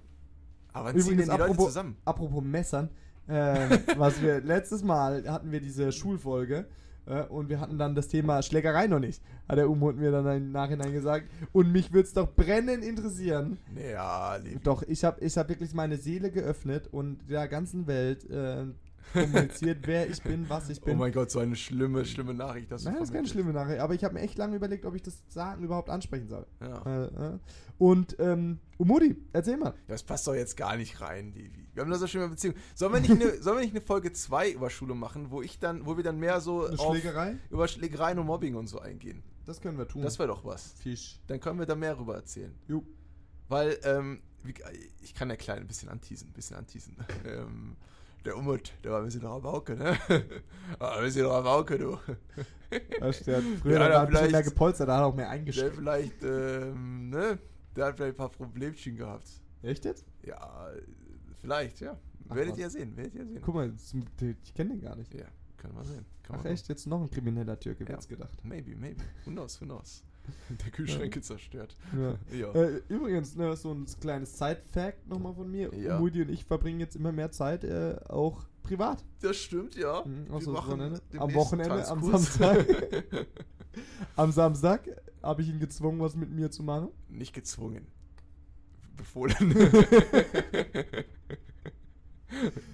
Aber ziehen denn Übrigens, die Leute apropos, zusammen? apropos Messern, ähm, was wir letztes Mal hatten wir diese Schulfolge äh, und wir hatten dann das Thema Schlägerei noch nicht, hat der Umut mir dann im Nachhinein gesagt. Und mich würde es doch brennend interessieren. Ja, Levi. Doch, ich habe ich hab wirklich meine Seele geöffnet und der ganzen Welt äh, kommuniziert, wer ich bin, was ich Oh bin. mein Gott, so eine schlimme, schlimme Nachricht. Dass du Nein, das ist keine schlimme Nachricht, aber ich habe mir echt lange überlegt, ob ich das Sagen überhaupt ansprechen soll. Ja. Äh, äh. Und, ähm, Umudi, erzähl mal. Das passt doch jetzt gar nicht rein, Levi. Wir haben da so schöne Beziehung. Sollen wir nicht eine, sollen wir nicht eine Folge 2 über Schule machen, wo ich dann, wo wir dann mehr so Eine Schlägerei? über Schlägereien und Mobbing und so eingehen? Das können wir tun. Das wäre doch was. Fisch. Dann können wir da mehr rüber erzählen. Jo. Weil, ähm, ich kann ja klein ein bisschen anteasen, ein bisschen anteasen. ähm, der Umut, der war ein bisschen noch am Auge, ne? Ah, ein bisschen noch am Auge, du. Der hat früher Ja, noch da ein bisschen mehr gepolstert, da hat auch mehr Der eingestellt. vielleicht, ähm, ne? Der hat vielleicht ein paar Problemchen gehabt. Echt jetzt? Ja, vielleicht, ja. Ach, werdet was. ihr sehen, werdet ihr sehen. Guck mal, das- ich kenne den gar nicht. Ja, können wir sehen. Kann Ach man echt, jetzt noch ein krimineller Türke, Ja. hätt's gedacht. Maybe, maybe. Who knows, who knows. Der Kühlschränke zerstört. Ja. Ja. Äh, übrigens, ne, so ein kleines Side-Fact nochmal von mir. Ja. Mudi und ich verbringen jetzt immer mehr Zeit äh, auch privat. Das stimmt, ja. Mhm, machen Wochenende. Am Wochenende, am. Samstag. Am Samstag habe ich ihn gezwungen, was mit mir zu machen. Nicht gezwungen. Befohlen.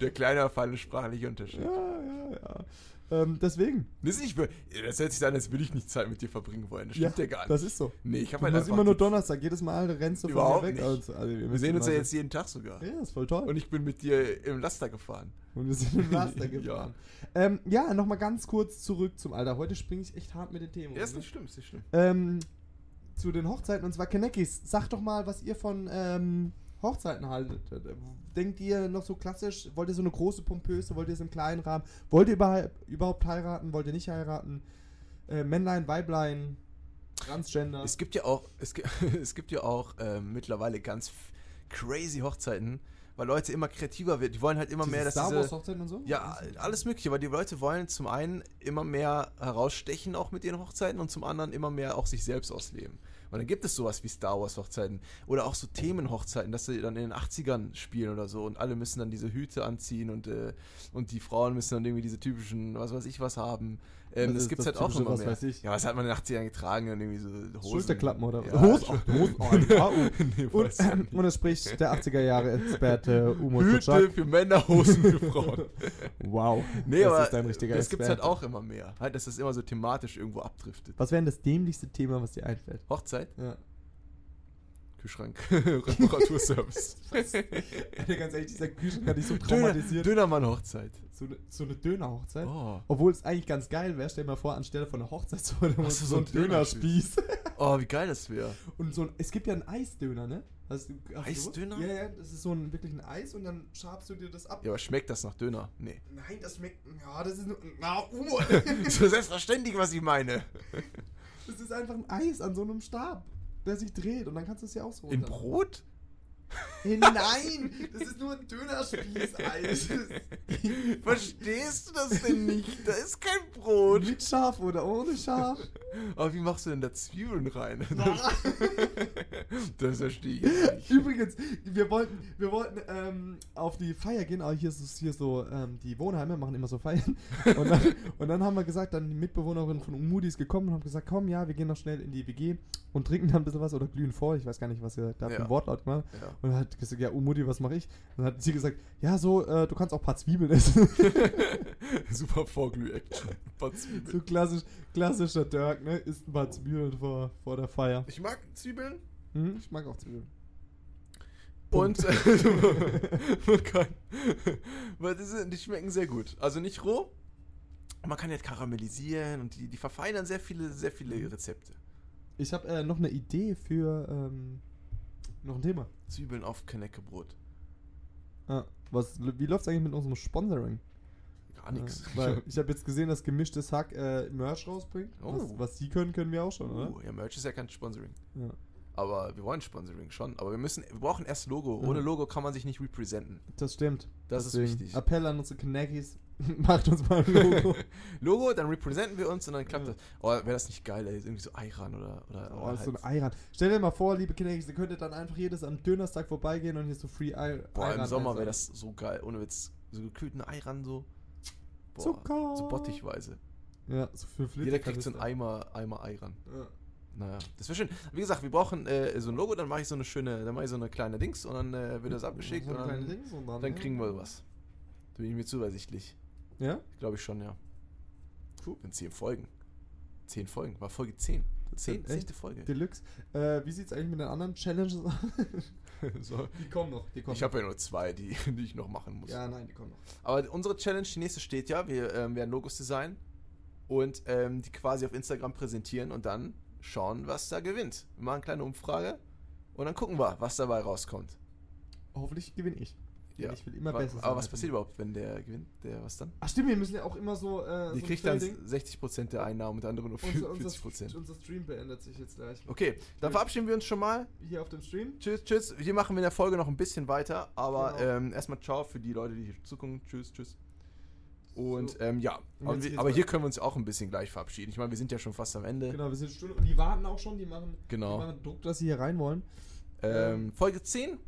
Der kleine feine sprachliche Unterschied. Ja, ja, ja. Ähm, deswegen. Das, ist nicht, das hört sich an, als würde ich nicht Zeit mit dir verbringen wollen. Das stimmt ja, gar nicht. Das ist so. nee, ich habe halt immer nur Donnerstag. Jedes Mal rennst du von Überhaupt mir weg. Also, also, Wir sehen uns ja jetzt jeden Tag sogar. Ja, ist voll toll. Und ich bin mit dir im Laster gefahren. Und wir sind im Laster Ja. gefahren. ja, ähm, ja nochmal ganz kurz zurück zum Alter. Heute springe ich echt hart mit den Themen. Ja, ist nicht schlimm, ist nicht schlimm. ähm, zu den Hochzeiten und zwar Kanekis. Sag doch mal, was ihr von ähm, Hochzeiten haltet. Denkt ihr noch so klassisch? Wollt ihr so eine große pompöse? Wollt ihr es im kleinen Rahmen? Wollt ihr überhaupt, überhaupt heiraten? Wollt ihr nicht heiraten? Äh, Männlein, Weiblein, Transgender. Es gibt ja auch, es gibt, es gibt ja auch ähm, mittlerweile ganz crazy Hochzeiten, weil Leute immer kreativer werden. Die wollen halt immer Diese mehr, dass Star diese, Wars Hochzeiten und so? Ja, alles Mögliche, weil die Leute wollen zum einen immer mehr herausstechen auch mit ihren Hochzeiten und zum anderen immer mehr auch sich selbst ausleben. Und dann gibt es sowas wie Star Wars Hochzeiten oder auch so Themenhochzeiten, dass sie dann in den 80ern spielen oder so und alle müssen dann diese Hüte anziehen und, äh, und die Frauen müssen dann irgendwie diese typischen, was weiß ich was haben. Ähm, das gibt es das halt auch immer was mehr. weiß ich? Ja, was hat man in den 80ern getragen? Dann irgendwie so Hosen. Schulterklappen oder ja, Hosen, Hosen, oh, nee, Und, nicht. und es spricht der 80er Jahre Experte Umut Hüte für Männer, Hosen für Frauen. Wow. Nee, das aber ist ein richtiger das gibt es halt auch immer mehr. Halt, dass das immer so thematisch irgendwo abdriftet. Was wäre denn das dämlichste Thema, was dir einfällt? Hochzeit, Ja. Kühlschrank, Reparaturservice. Alter, ganz ehrlich, dieser Kühlschrank hat dich so Döner, traumatisiert. Dönermann-Hochzeit. So eine, so eine Dönerhochzeit. Oh. Obwohl es eigentlich ganz geil wäre, stell dir mal vor, anstelle von einer Hochzeit so, so, so so ein Dönerspieß. oh, wie geil das wäre. Und so ein, es gibt ja einen Eisdöner, ne? Hast du, hast Eisdöner? Ja, ja, das ist so ein wirklich ein Eis und dann schabst du dir das ab. Ja, aber schmeckt das nach Döner? Nee. Nein, das schmeckt. Ja, das ist nur. Na, Umo. so selbstverständlich, was ich meine. das ist einfach ein Eis an so einem Stab, der sich dreht und dann kannst du es ja auch so. In Brot? Nein! Das ist nur ein Dönerspieß-Eis. Verstehst du das denn nicht? Da ist kein Brot. Mit Schaf oder ohne Schaf? Aber wie machst du denn da Zwiebeln rein? Ah. das verstehe ich nicht. Übrigens, wir wollten, wir wollten ähm, auf die Feier gehen, aber hier ist hier so, ähm, die Wohnheime machen immer so Feiern. Und dann, und dann haben wir gesagt, dann die Mitbewohnerin von Umudi ist gekommen und haben gesagt, komm, ja, wir gehen noch schnell in die WG und trinken dann ein bisschen was oder glühen vor. Ich weiß gar nicht, was ihr da für ein Wortlaut gemacht Ja. Und dann hat gesagt, ja, Umudi, was mache ich? Und dann hat sie gesagt, ja, so, äh, du kannst auch ein paar Zwiebeln essen. Super Vorglüh-Action. So klassisch, klassischer Dirk, ne? Isst ein paar Zwiebeln vor, vor der Feier. Ich mag Zwiebeln. Mhm, ich mag auch Zwiebeln. Und äh, man kann, weil die schmecken sehr gut. Also nicht roh. Man kann jetzt karamellisieren und die, die verfeinern sehr viele, sehr viele Rezepte. Ich habe äh, noch eine Idee für ähm, noch ein Thema. Zwiebeln auf Knäckebrot. Ah, was, wie läuft's eigentlich mit unserem Sponsoring? Gar nichts. Äh, weil ich habe jetzt gesehen, dass gemischtes Hack äh, Merch rausbringt. Oh. Was, was sie können, können wir auch schon, oder? Uh, ja, Merch ist ja kein Sponsoring. Ja. Aber wir wollen Sponsoring schon. Aber wir müssen, wir brauchen erst Logo. Ohne. Logo kann man sich nicht representen. Das stimmt. Das ist Deswegen wichtig. Appell an unsere Knackis. Macht uns mal ein Logo. Logo, dann representen wir uns und dann klappt Ja. das. Oh, wäre das nicht geil, ey. Irgendwie so Eiran oder. oder Oh, oder so ein halt- Eiran. Stell dir mal vor, liebe Knackis, ihr könntet dann einfach jedes am Dönerstag vorbeigehen und hier so Free Ei Boah, im Eiran Sommer wäre das so geil. Ohne Witz. So gekühlten Eiran so. Boah, Zucker. So bottichweise. Ja, so für Flitzer. Jeder kriegt so einen Eimer, Eimer Eiran. Ja. Naja, das wäre schön. Wie gesagt, wir brauchen äh, so ein Logo, dann mache ich so eine schöne, dann mache ich so eine kleine Dings und dann äh, wird das abgeschickt So und dann, und dann, dann kriegen wir was. Da bin ich mir zuversichtlich. Ja? Glaube ich schon, ja. Puh, in zehn Folgen. Zehn Folgen. War Folge 10. Zehn, zehnte Folge. Deluxe. Äh, wie sieht's eigentlich mit den anderen Challenges aus? so. Die kommen noch, die kommen Ich habe ja nur zwei, die, die ich noch machen muss. Ja, nein, die kommen noch. Aber unsere Challenge, die nächste steht ja. Wir ähm, werden Logos designen. und ähm, die quasi auf Instagram präsentieren und dann schauen, was da gewinnt. Wir machen eine kleine Umfrage und dann gucken wir, was dabei rauskommt. Hoffentlich gewinne ich. Ja. Ich will immer besser sein. Aber was passiert überhaupt, wenn der gewinnt? Der was dann? Ach stimmt, wir müssen ja auch immer so. Äh, Die so kriegt dann Ding. 60% der Einnahmen und der andere nur Unser, unser, 40%. unser Stream beendet sich jetzt gleich. Okay, dann verabschieden wir uns schon mal. Hier auf dem Stream. Tschüss, tschüss. Hier machen wir in der Folge noch ein bisschen weiter, aber Genau. ähm, erstmal ciao für die Leute, die hier zugucken. Tschüss, tschüss. Und So. ähm, ja, aber, wir, aber hier können wir uns auch ein bisschen gleich verabschieden. Ich meine, wir sind ja schon fast am Ende. Genau, wir sind eine Stunde und die warten auch schon, die machen, Genau. die machen Druck, dass sie hier rein wollen. Ähm, Folge 10?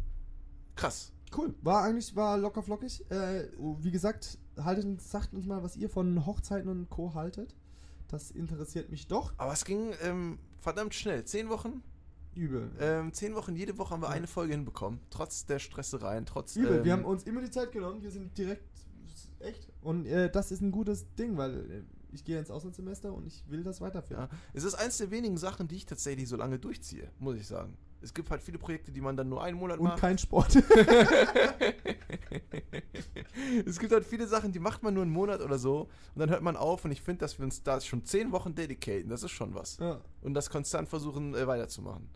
Krass. Cool. War eigentlich, war locker flockig. Äh, wie gesagt, haltet sagt uns mal, was ihr von Hochzeiten und Co. haltet. Das interessiert mich doch. Aber es ging ähm, verdammt schnell. Zehn Wochen? Übel. Ähm, zehn Wochen, jede Woche haben wir Ja. eine Folge hinbekommen. Trotz der Stressereien, trotz. Übel. ähm, wir haben uns immer die Zeit genommen. Wir sind direkt. Echt. Und äh, das ist ein gutes Ding, weil äh, ich gehe ins Auslandssemester und ich will das weiterführen. Ja, es ist eins der wenigen Sachen, die ich tatsächlich so lange durchziehe, muss ich sagen. Es gibt halt viele Projekte, die man dann nur einen Monat Und macht. kein Sport. es gibt halt viele Sachen, die macht man nur einen Monat oder so und dann hört man auf und ich finde, dass wir uns da schon zehn Wochen dedicaten, das ist schon was. ja. Und das konstant versuchen äh, weiterzumachen.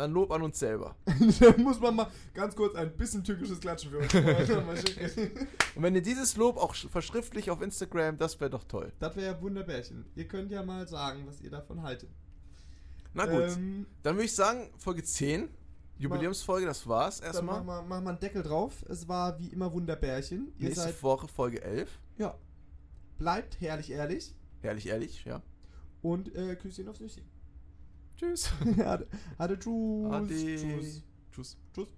Dann Lob an uns selber. da muss man mal ganz kurz ein bisschen türkisches Klatschen für uns. Und wenn ihr dieses Lob auch sch- verschriftlich auf Instagram, das wäre doch toll. Das wäre ja wunderbärchen. Ihr könnt ja mal sagen, was ihr davon haltet. Na gut, Ähm, dann würde ich sagen, Folge 10, Jubiläumsfolge, das war's erstmal. machen wir, machen wir einen Deckel drauf. Es war wie immer Wunderbärchen. Ihr Nächste seid, Woche Folge 11. ja, bleibt herrlich ehrlich Herrlich, ehrlich, ja. und äh, Küsschen aufs Nüsschen. Tschüss. Ade, ade, tschüss. Ade. Tschüss. Tschüss. Tschüss.